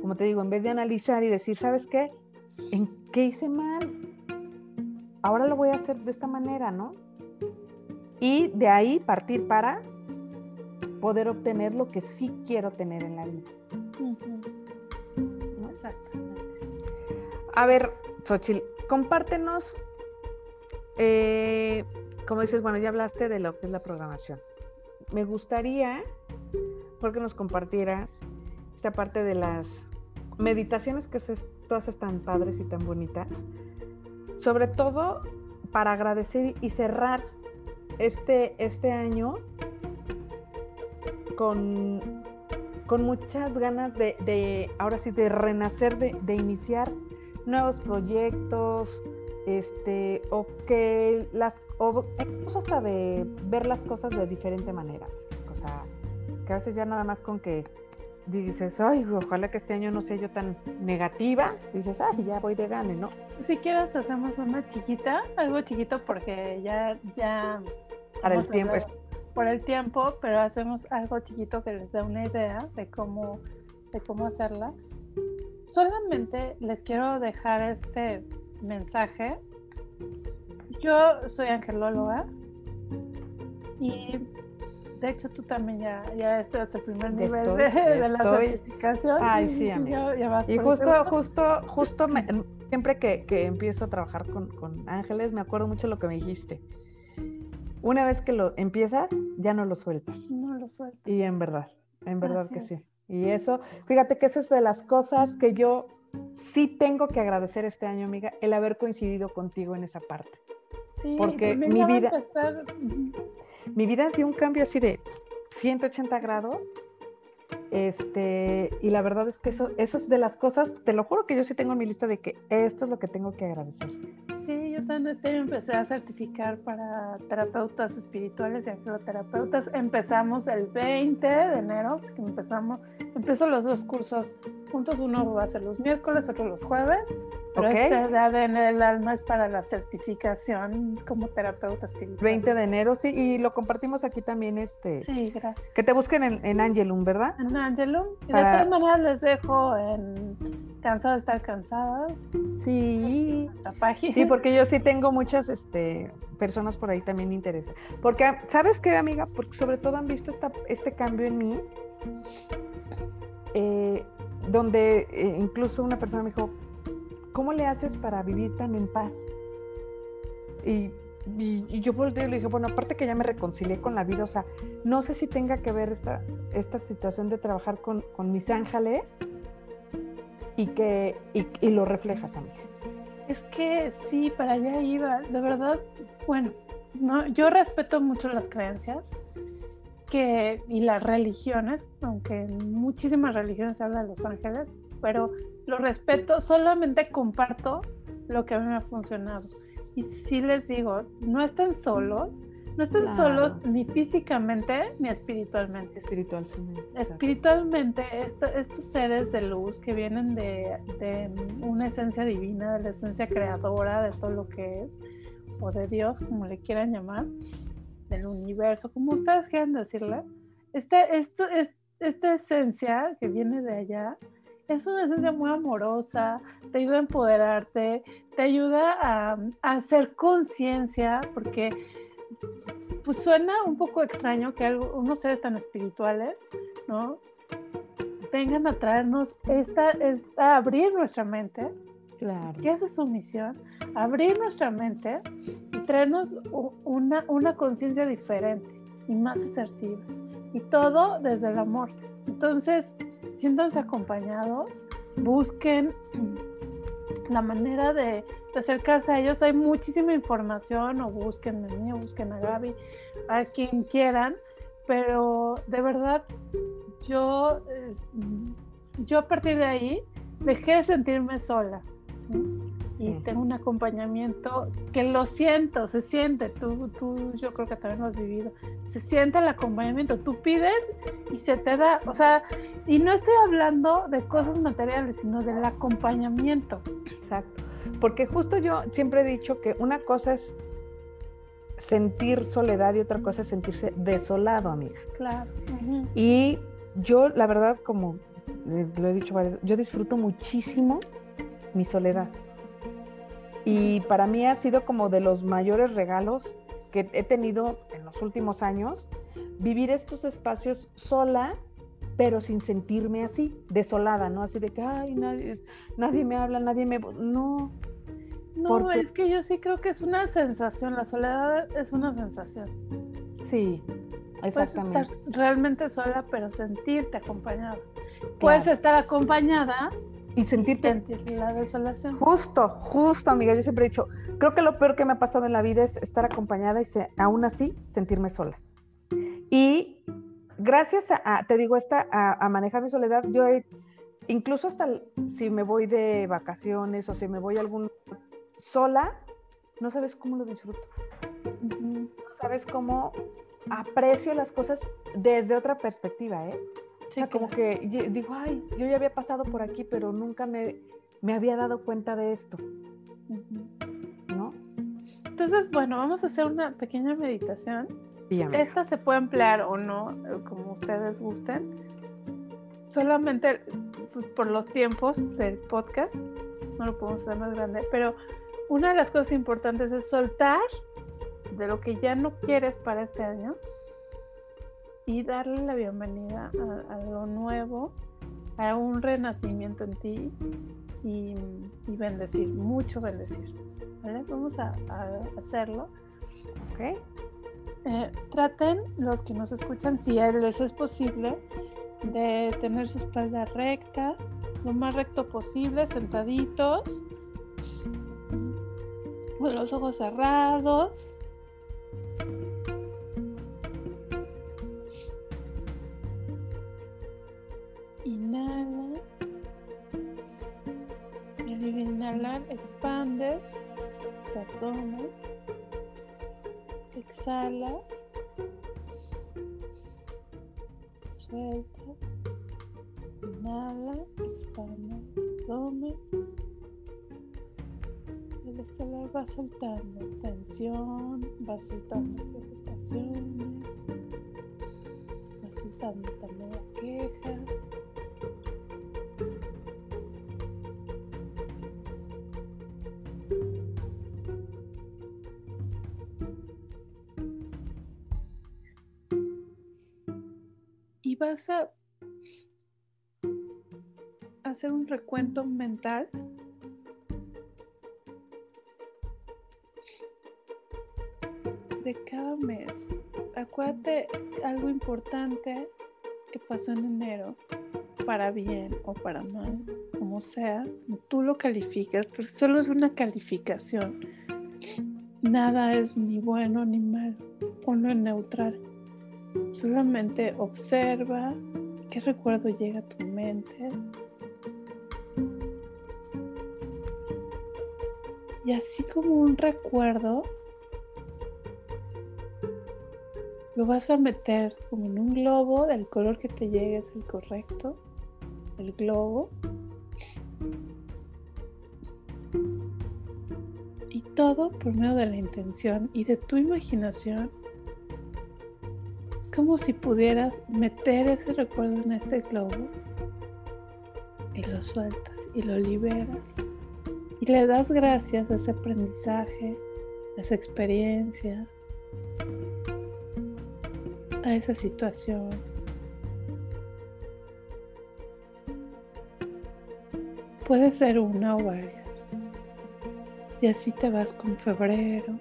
Como te digo, en vez de analizar y decir, ¿sabes qué? ¿En qué hice mal? Ahora lo voy a hacer de esta manera, ¿no? Y de ahí partir para poder obtener lo que sí quiero tener en la vida. A ver, Xochitl, compártenos, eh, como dices, bueno, ya hablaste de lo que es la programación. Me gustaría, porque nos compartieras esta parte de las meditaciones que todas están padres y tan bonitas, sobre todo para agradecer y cerrar este, este año con, con muchas ganas de, ahora sí, de renacer, de, de iniciar nuevos proyectos, este, o que las, o incluso hasta de ver las cosas de diferente manera. O sea, que a veces ya nada más con que dices, ay, ojalá que este año no sea yo tan negativa, dices, ay, ya voy de gane, ¿no? Si quieres hacemos una chiquita, algo chiquito porque ya, ya... Para el tiempo. Por el tiempo, pero hacemos algo chiquito que les dé una idea de cómo, de cómo hacerla solamente les quiero dejar este mensaje. Yo soy angelóloga y de hecho tú también ya, ya estoy hasta el primer nivel de, la certificación. Ay, sí, amiga. y justo, justo, justo, siempre que, que, empiezo a trabajar con, con ángeles, me acuerdo mucho lo que me dijiste. Una vez que lo empiezas, ya no lo sueltas. No lo sueltas. Y en verdad, en verdad que sí. Y eso, fíjate que esa es de las cosas que yo sí tengo que agradecer este año, amiga, el haber coincidido contigo en esa parte. Sí, porque mi vida, mi vida dio un cambio así de 180 grados. Este, y la verdad es que eso, eso es de las cosas, te lo juro que yo sí tengo en mi lista de que esto es lo que tengo que agradecer. Sí, también este empecé a certificar para terapeutas espirituales y angeloterapeutas. Empezamos el 20 de enero, porque empezamos, empezó los dos cursos juntos. Uno va a ser los miércoles, otro los jueves. Pero este de ADN del alma es para la certificación como terapeuta espiritual. 20 de enero, sí, y lo compartimos aquí también. este Sí, gracias. Que te busquen en, en Angelum, ¿verdad? En Angelum. Y de todas maneras les dejo en Cansado de estar cansada. Sí. La página. Sí, porque yo sí tengo muchas este, personas por ahí también me interesa. Porque, ¿sabes qué, amiga? Porque sobre todo han visto esta, este cambio en mí, eh, donde eh, incluso una persona me dijo, ¿cómo le haces para vivir tan en paz? Y, y, yo volteé y le dije, bueno, aparte que ya me reconcilié con la vida, o sea, no sé si tenga que ver esta, esta situación de trabajar con, con mis ángeles y que y, lo reflejas, amiga. Es que sí, para allá iba, de verdad, bueno, no, yo respeto mucho las creencias que, y las religiones, aunque en muchísimas religiones se habla de los ángeles, pero lo respeto, solamente comparto lo que a mí me ha funcionado. Y sí les digo, no están solos, no están solos ni físicamente ni espiritualmente. Espiritualmente. Espiritualmente, estos seres de luz que vienen de, una esencia divina, de la esencia creadora de todo lo que es, o de Dios, como le quieran llamar, del universo, como ustedes quieran decirle, este, esto, esta esencia que viene de allá es una esencia muy amorosa, te ayuda a empoderarte, te ayuda a, a hacer conciencia, porque pues suena un poco extraño que unos seres tan espirituales, ¿no? Vengan a traernos esta, esta abrir nuestra mente. Claro. Que esa es su misión, abrir nuestra mente y traernos una, una conciencia diferente y más asertiva. Y todo desde el amor. Entonces, siéntanse acompañados, busquen la manera de, acercarse a ellos. Hay muchísima información, o busquen a o busquen a Gaby, a quien quieran, pero de verdad yo, eh, yo a partir de ahí dejé de sentirme sola. Y tengo un acompañamiento que lo siento, se siente, tú, tú yo creo que también lo has vivido, se siente el acompañamiento, tú pides y se te da, o sea, y no estoy hablando de cosas materiales, sino del acompañamiento. Exacto, porque justo yo siempre he dicho que una cosa es sentir soledad y otra cosa es sentirse desolado, amiga. Claro. Y yo, la verdad, como lo he dicho varias yo disfruto muchísimo mi soledad. Y para mí ha sido como de los mayores regalos que he tenido en los últimos años, vivir estos espacios sola, pero sin sentirme así, desolada, ¿no? Así de que, ay, nadie, nadie me habla, nadie me... No. No, es que yo sí creo que es una sensación, la soledad es una sensación. Sí, exactamente. estar realmente sola, pero sentirte acompañada. Puedes estar acompañada y sentirte la desolación. Justo, justo, amiga. Yo siempre he dicho, creo que lo peor que me ha pasado en la vida es estar acompañada y aún así sentirme sola. Y gracias a, te digo, esta, a, manejar mi soledad, yo incluso hasta si me voy de vacaciones o si me voy a algún sola, no sabes cómo lo disfruto. No sabes cómo aprecio las cosas desde otra perspectiva, ¿eh? como que digo, ay, yo ya había pasado por aquí, pero nunca me, me había dado cuenta de esto. ¿No? Entonces, bueno, vamos a hacer una pequeña meditación. Esta se puede emplear o no, eh, como ustedes gusten. Solamente pues, por los tiempos del podcast, no lo podemos hacer más grande, pero una de las cosas importantes es soltar de lo que ya no quieres para este año y darle la bienvenida a, algo nuevo, a un renacimiento en ti y, bendecir, mucho bendecir. Vamos a, hacerlo. ¿ok? Eh, traten, los que nos escuchan, si les es posible, de tener su espalda recta, lo más recto posible, sentaditos, con los ojos cerrados. expandes tu abdomen, exhalas, sueltas, inhala, expande tu abdomen. El exhalar va soltando tensión, va soltando preocupaciones, va soltando también la queja. Vas a hacer un recuento mental de cada mes. Acuérdate algo importante que pasó en enero, para bien o para mal, como sea, tú lo calificas, pero solo es una calificación. Nada es ni bueno ni malo, ponlo en neutral. Solamente observa qué recuerdo llega a tu mente. Y así como un recuerdo, lo vas a meter como en un globo del color que te llegue es el correcto, el globo. Y todo por medio de la intención y de tu imaginación como si pudieras meter ese recuerdo en este globo y lo sueltas y lo liberas y le das gracias a ese aprendizaje, a esa experiencia, a esa situación. Puede ser una o varias. Y así te vas con febrero,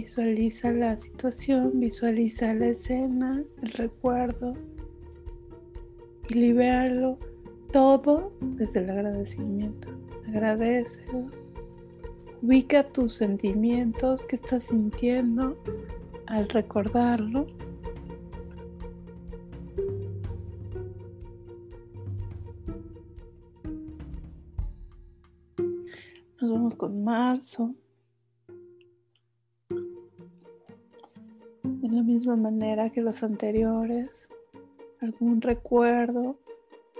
visualiza la situación, visualiza la escena, el recuerdo y liberarlo todo desde el agradecimiento. Agradecelo, Ubica tus sentimientos, qué estás sintiendo al recordarlo. Nos vamos con marzo. Misma manera que los anteriores. Algún recuerdo.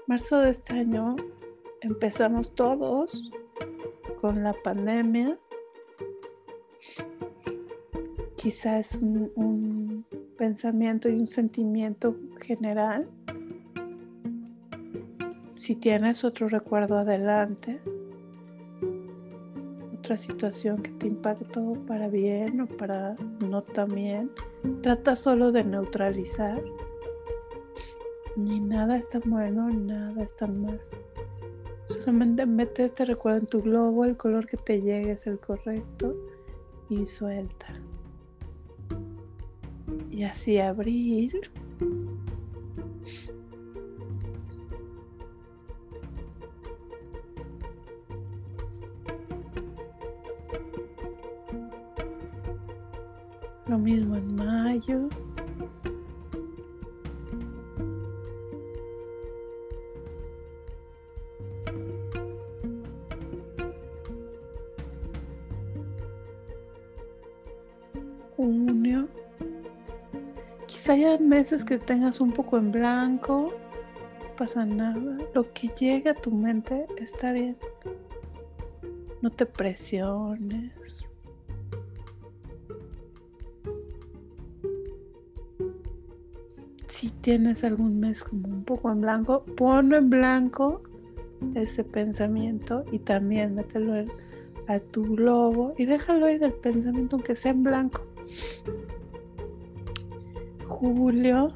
Marzo de este año empezamos todos con la pandemia. Quizá es un, un pensamiento y un sentimiento general. Si tienes otro recuerdo adelante, otra situación que te impactó para bien o para no tan bien, trata solo de neutralizar. Ni nada es tan bueno, nada es tan mal. Solamente mete este recuerdo en tu globo, el color que te llegue es el correcto y suelta. Y así abrir. Mismo en mayo. junio. Quizá haya meses que tengas un poco en blanco, no pasa nada. Lo que llegue a tu mente está bien. No te presiones. Tienes algún mes como un poco en blanco, ponlo en blanco ese pensamiento y también mételo a tu globo y déjalo ir el pensamiento aunque sea en blanco. Julio.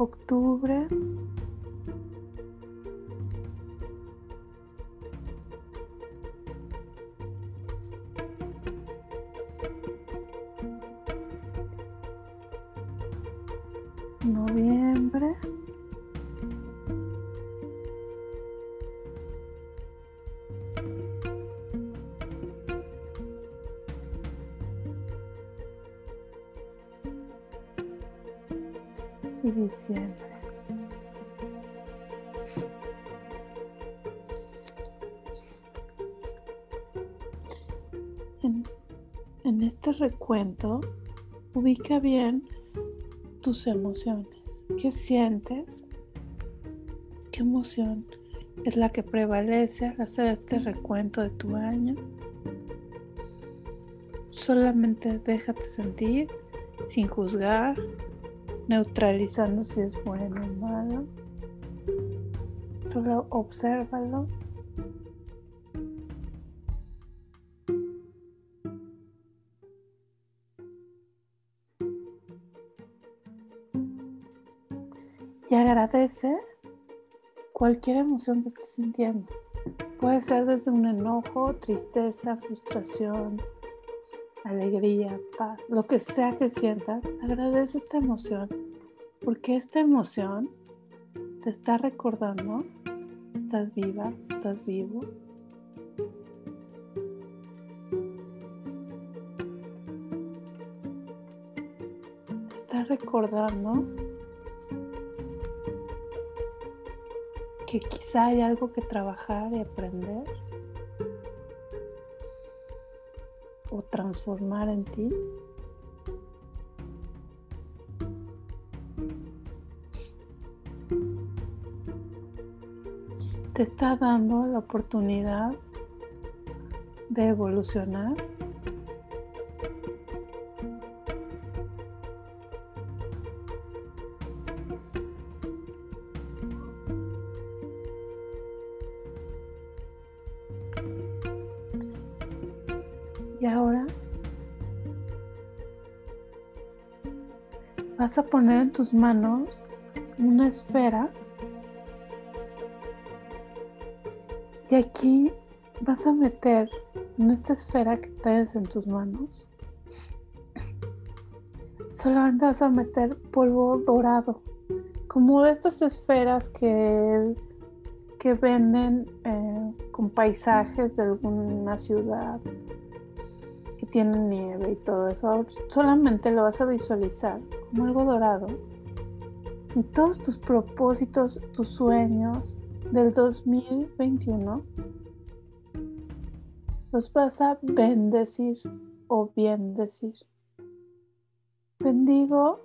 Octubre. Y diciembre. En, en este recuento, ubica bien tus emociones. ¿Qué sientes? ¿Qué emoción es la que prevalece al hacer este recuento de tu año? Solamente déjate sentir sin juzgar, neutralizando si es bueno o malo. Solo obsérvalo y agradece cualquier emoción que estés sintiendo. Puede ser desde un enojo, tristeza, frustración, alegría, paz, lo que sea que sientas, agradece esta emoción, porque esta emoción te está recordando, estás viva, estás vivo. Te está recordando que quizá hay algo que trabajar y aprender. O transformar en ti. Te está dando la oportunidad de evolucionar. Y ahora vas a poner en tus manos una esfera y aquí vas a meter en esta esfera que tienes en tus manos solamente vas a meter polvo dorado como estas esferas que, que venden eh, con paisajes de alguna ciudad tiene nieve y todo eso, solamente lo vas a visualizar como algo dorado. Y todos tus propósitos, tus sueños del 2021 los vas a bendecir o bien decir. Bendigo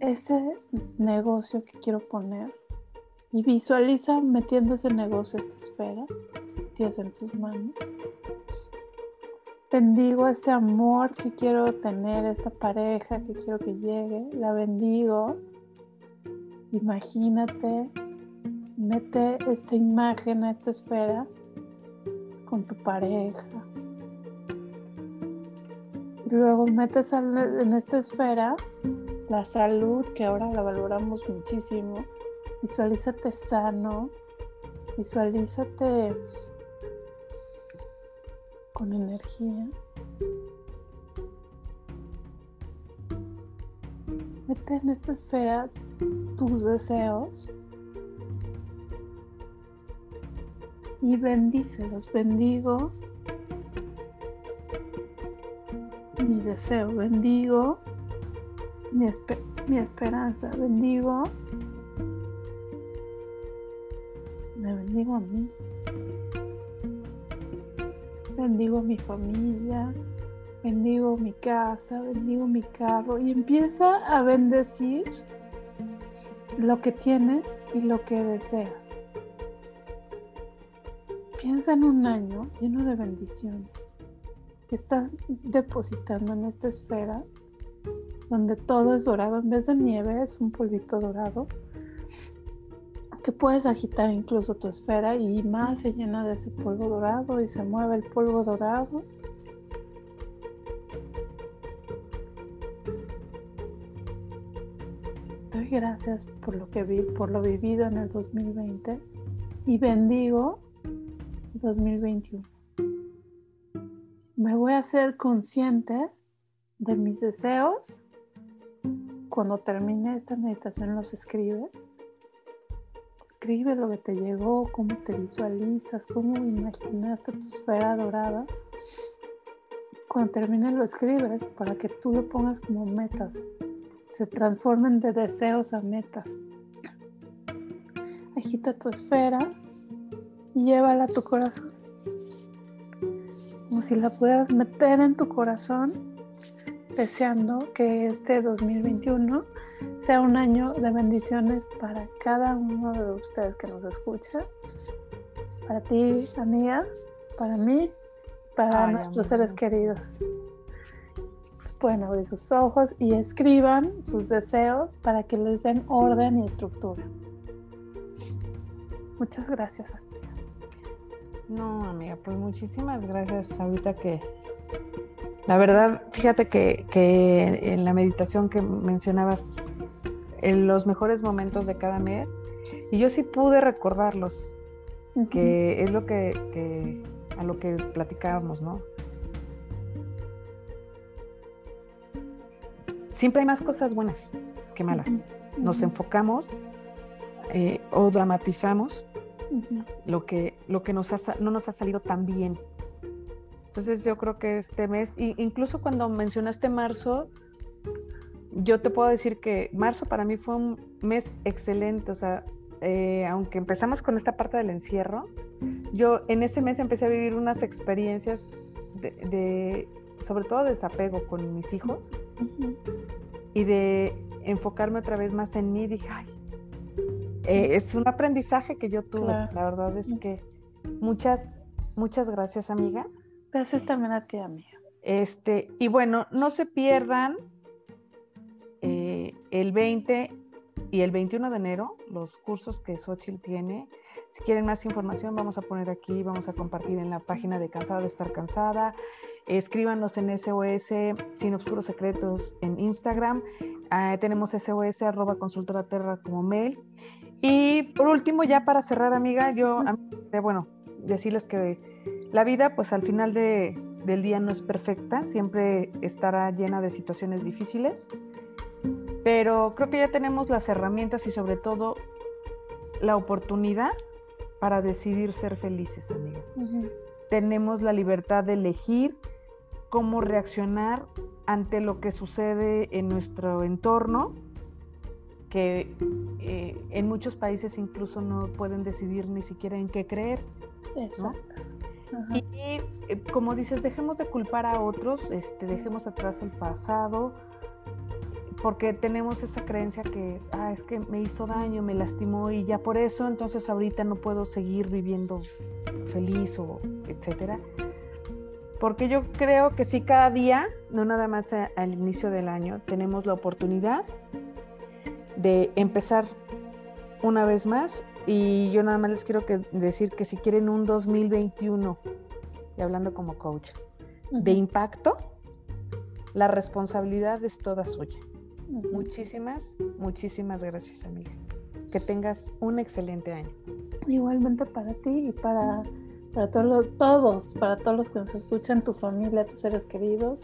ese negocio que quiero poner y visualiza metiendo ese negocio, esta esfera tienes en tus manos. Bendigo ese amor que quiero tener, esa pareja que quiero que llegue. La bendigo. Imagínate, mete esta imagen a esta esfera con tu pareja. Luego metes en esta esfera la salud, que ahora la valoramos muchísimo. Visualízate sano, visualízate con energía. Mete en esta esfera tus deseos y bendícelos. Bendigo mi deseo, bendigo mi, mi esperanza, bendigo, me bendigo a mí bendigo a mi familia, bendigo mi casa, bendigo mi carro y empieza a bendecir lo que tienes y lo que deseas. Piensa en un año lleno de bendiciones que estás depositando en esta esfera donde todo es dorado, en vez de nieve es un polvito dorado que puedes agitar incluso tu esfera y más se llena de ese polvo dorado y se mueve el polvo dorado. Gracias por lo que vi, por lo vivido en el 2020 y bendigo el 2021. Me voy a ser consciente de mis deseos. Cuando termine esta meditación los escribes escribe lo que te llegó, cómo te visualizas, cómo imaginaste tu esfera dorada. Cuando termines lo escribes para que tú lo pongas como metas. Se transformen de deseos a metas. Agita tu esfera y llévala a tu corazón. Como si la pudieras meter en tu corazón, deseando que este 2021 sea un año de bendiciones para cada uno de ustedes que nos escucha. Para ti, amiga, para mí, para nuestros seres queridos. Pueden abrir sus ojos y escriban sus deseos para que les den orden y estructura. Muchas gracias. No, amiga, pues muchísimas gracias. Ahorita que la verdad, fíjate que, que en la meditación que mencionabas en los mejores momentos de cada mes y yo sí pude recordarlos, que es lo que, a lo que platicábamos, ¿no? Siempre hay más cosas buenas que malas. Nos enfocamos eh, o dramatizamos lo que, lo que nos no nos ha salido tan bien. Entonces yo creo que este mes, incluso cuando mencionaste marzo, yo te puedo decir que marzo para mí fue un mes excelente, o sea, eh, aunque empezamos con esta parte del encierro, yo en ese mes empecé a vivir unas experiencias de, sobre todo desapego con mis hijos y de enfocarme otra vez más en mí, dije, ay, eh, es un aprendizaje que yo tuve. La verdad es que muchas, muchas gracias, amiga. Gracias también a ti, amiga. Este, y bueno, no se pierdan eh, el 20 y el 21 de enero los cursos que Xochitl tiene. Si quieren más información, vamos a poner aquí, vamos a compartir en la página de Cansada de Estar Cansada. Escríbanos en SOS Sin Obscuros Secretos en Instagram. Tenemos SOS arroba consultora terra como mail. Y por último, ya para cerrar, amiga, yo, bueno, decirles que la vida, pues al final del día no es perfecta, siempre estará llena de situaciones difíciles, pero creo que ya tenemos las herramientas y sobre todo la oportunidad para decidir ser felices, amiga. Tenemos la libertad de elegir cómo reaccionar ante lo que sucede en nuestro entorno que eh, en muchos países incluso no pueden decidir ni siquiera en qué creer. Exacto. Y, eh, como dices, dejemos de culpar a otros, este, dejemos atrás el pasado, porque tenemos esa creencia que, ah, es que me hizo daño, me lastimó y ya por eso, entonces ahorita no puedo seguir viviendo feliz o etcétera. Porque yo creo que sí, cada día, no nada más al inicio del año, tenemos la oportunidad de empezar una vez más y yo nada más les quiero que decir que si quieren un 2021, y hablando como coach, de impacto, la responsabilidad es toda suya. Muchísimas, muchísimas gracias, amiga. Que tengas un excelente año. Igualmente para ti y para, para todos, para todos los que nos escuchan, tu familia, tus seres queridos.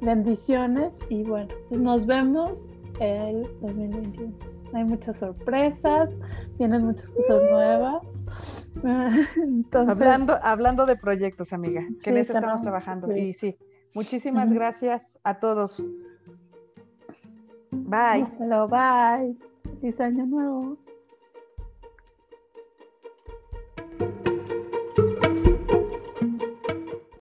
Bendiciones y bueno, pues nos vemos el 2021. Hay muchas sorpresas, vienen muchas cosas nuevas. [LAUGHS] hablando, hablando de proyectos, amiga, que en eso estamos trabajando. Y sí, muchísimas gracias a todos. Bye. Hello, bye. Feliz nuevo.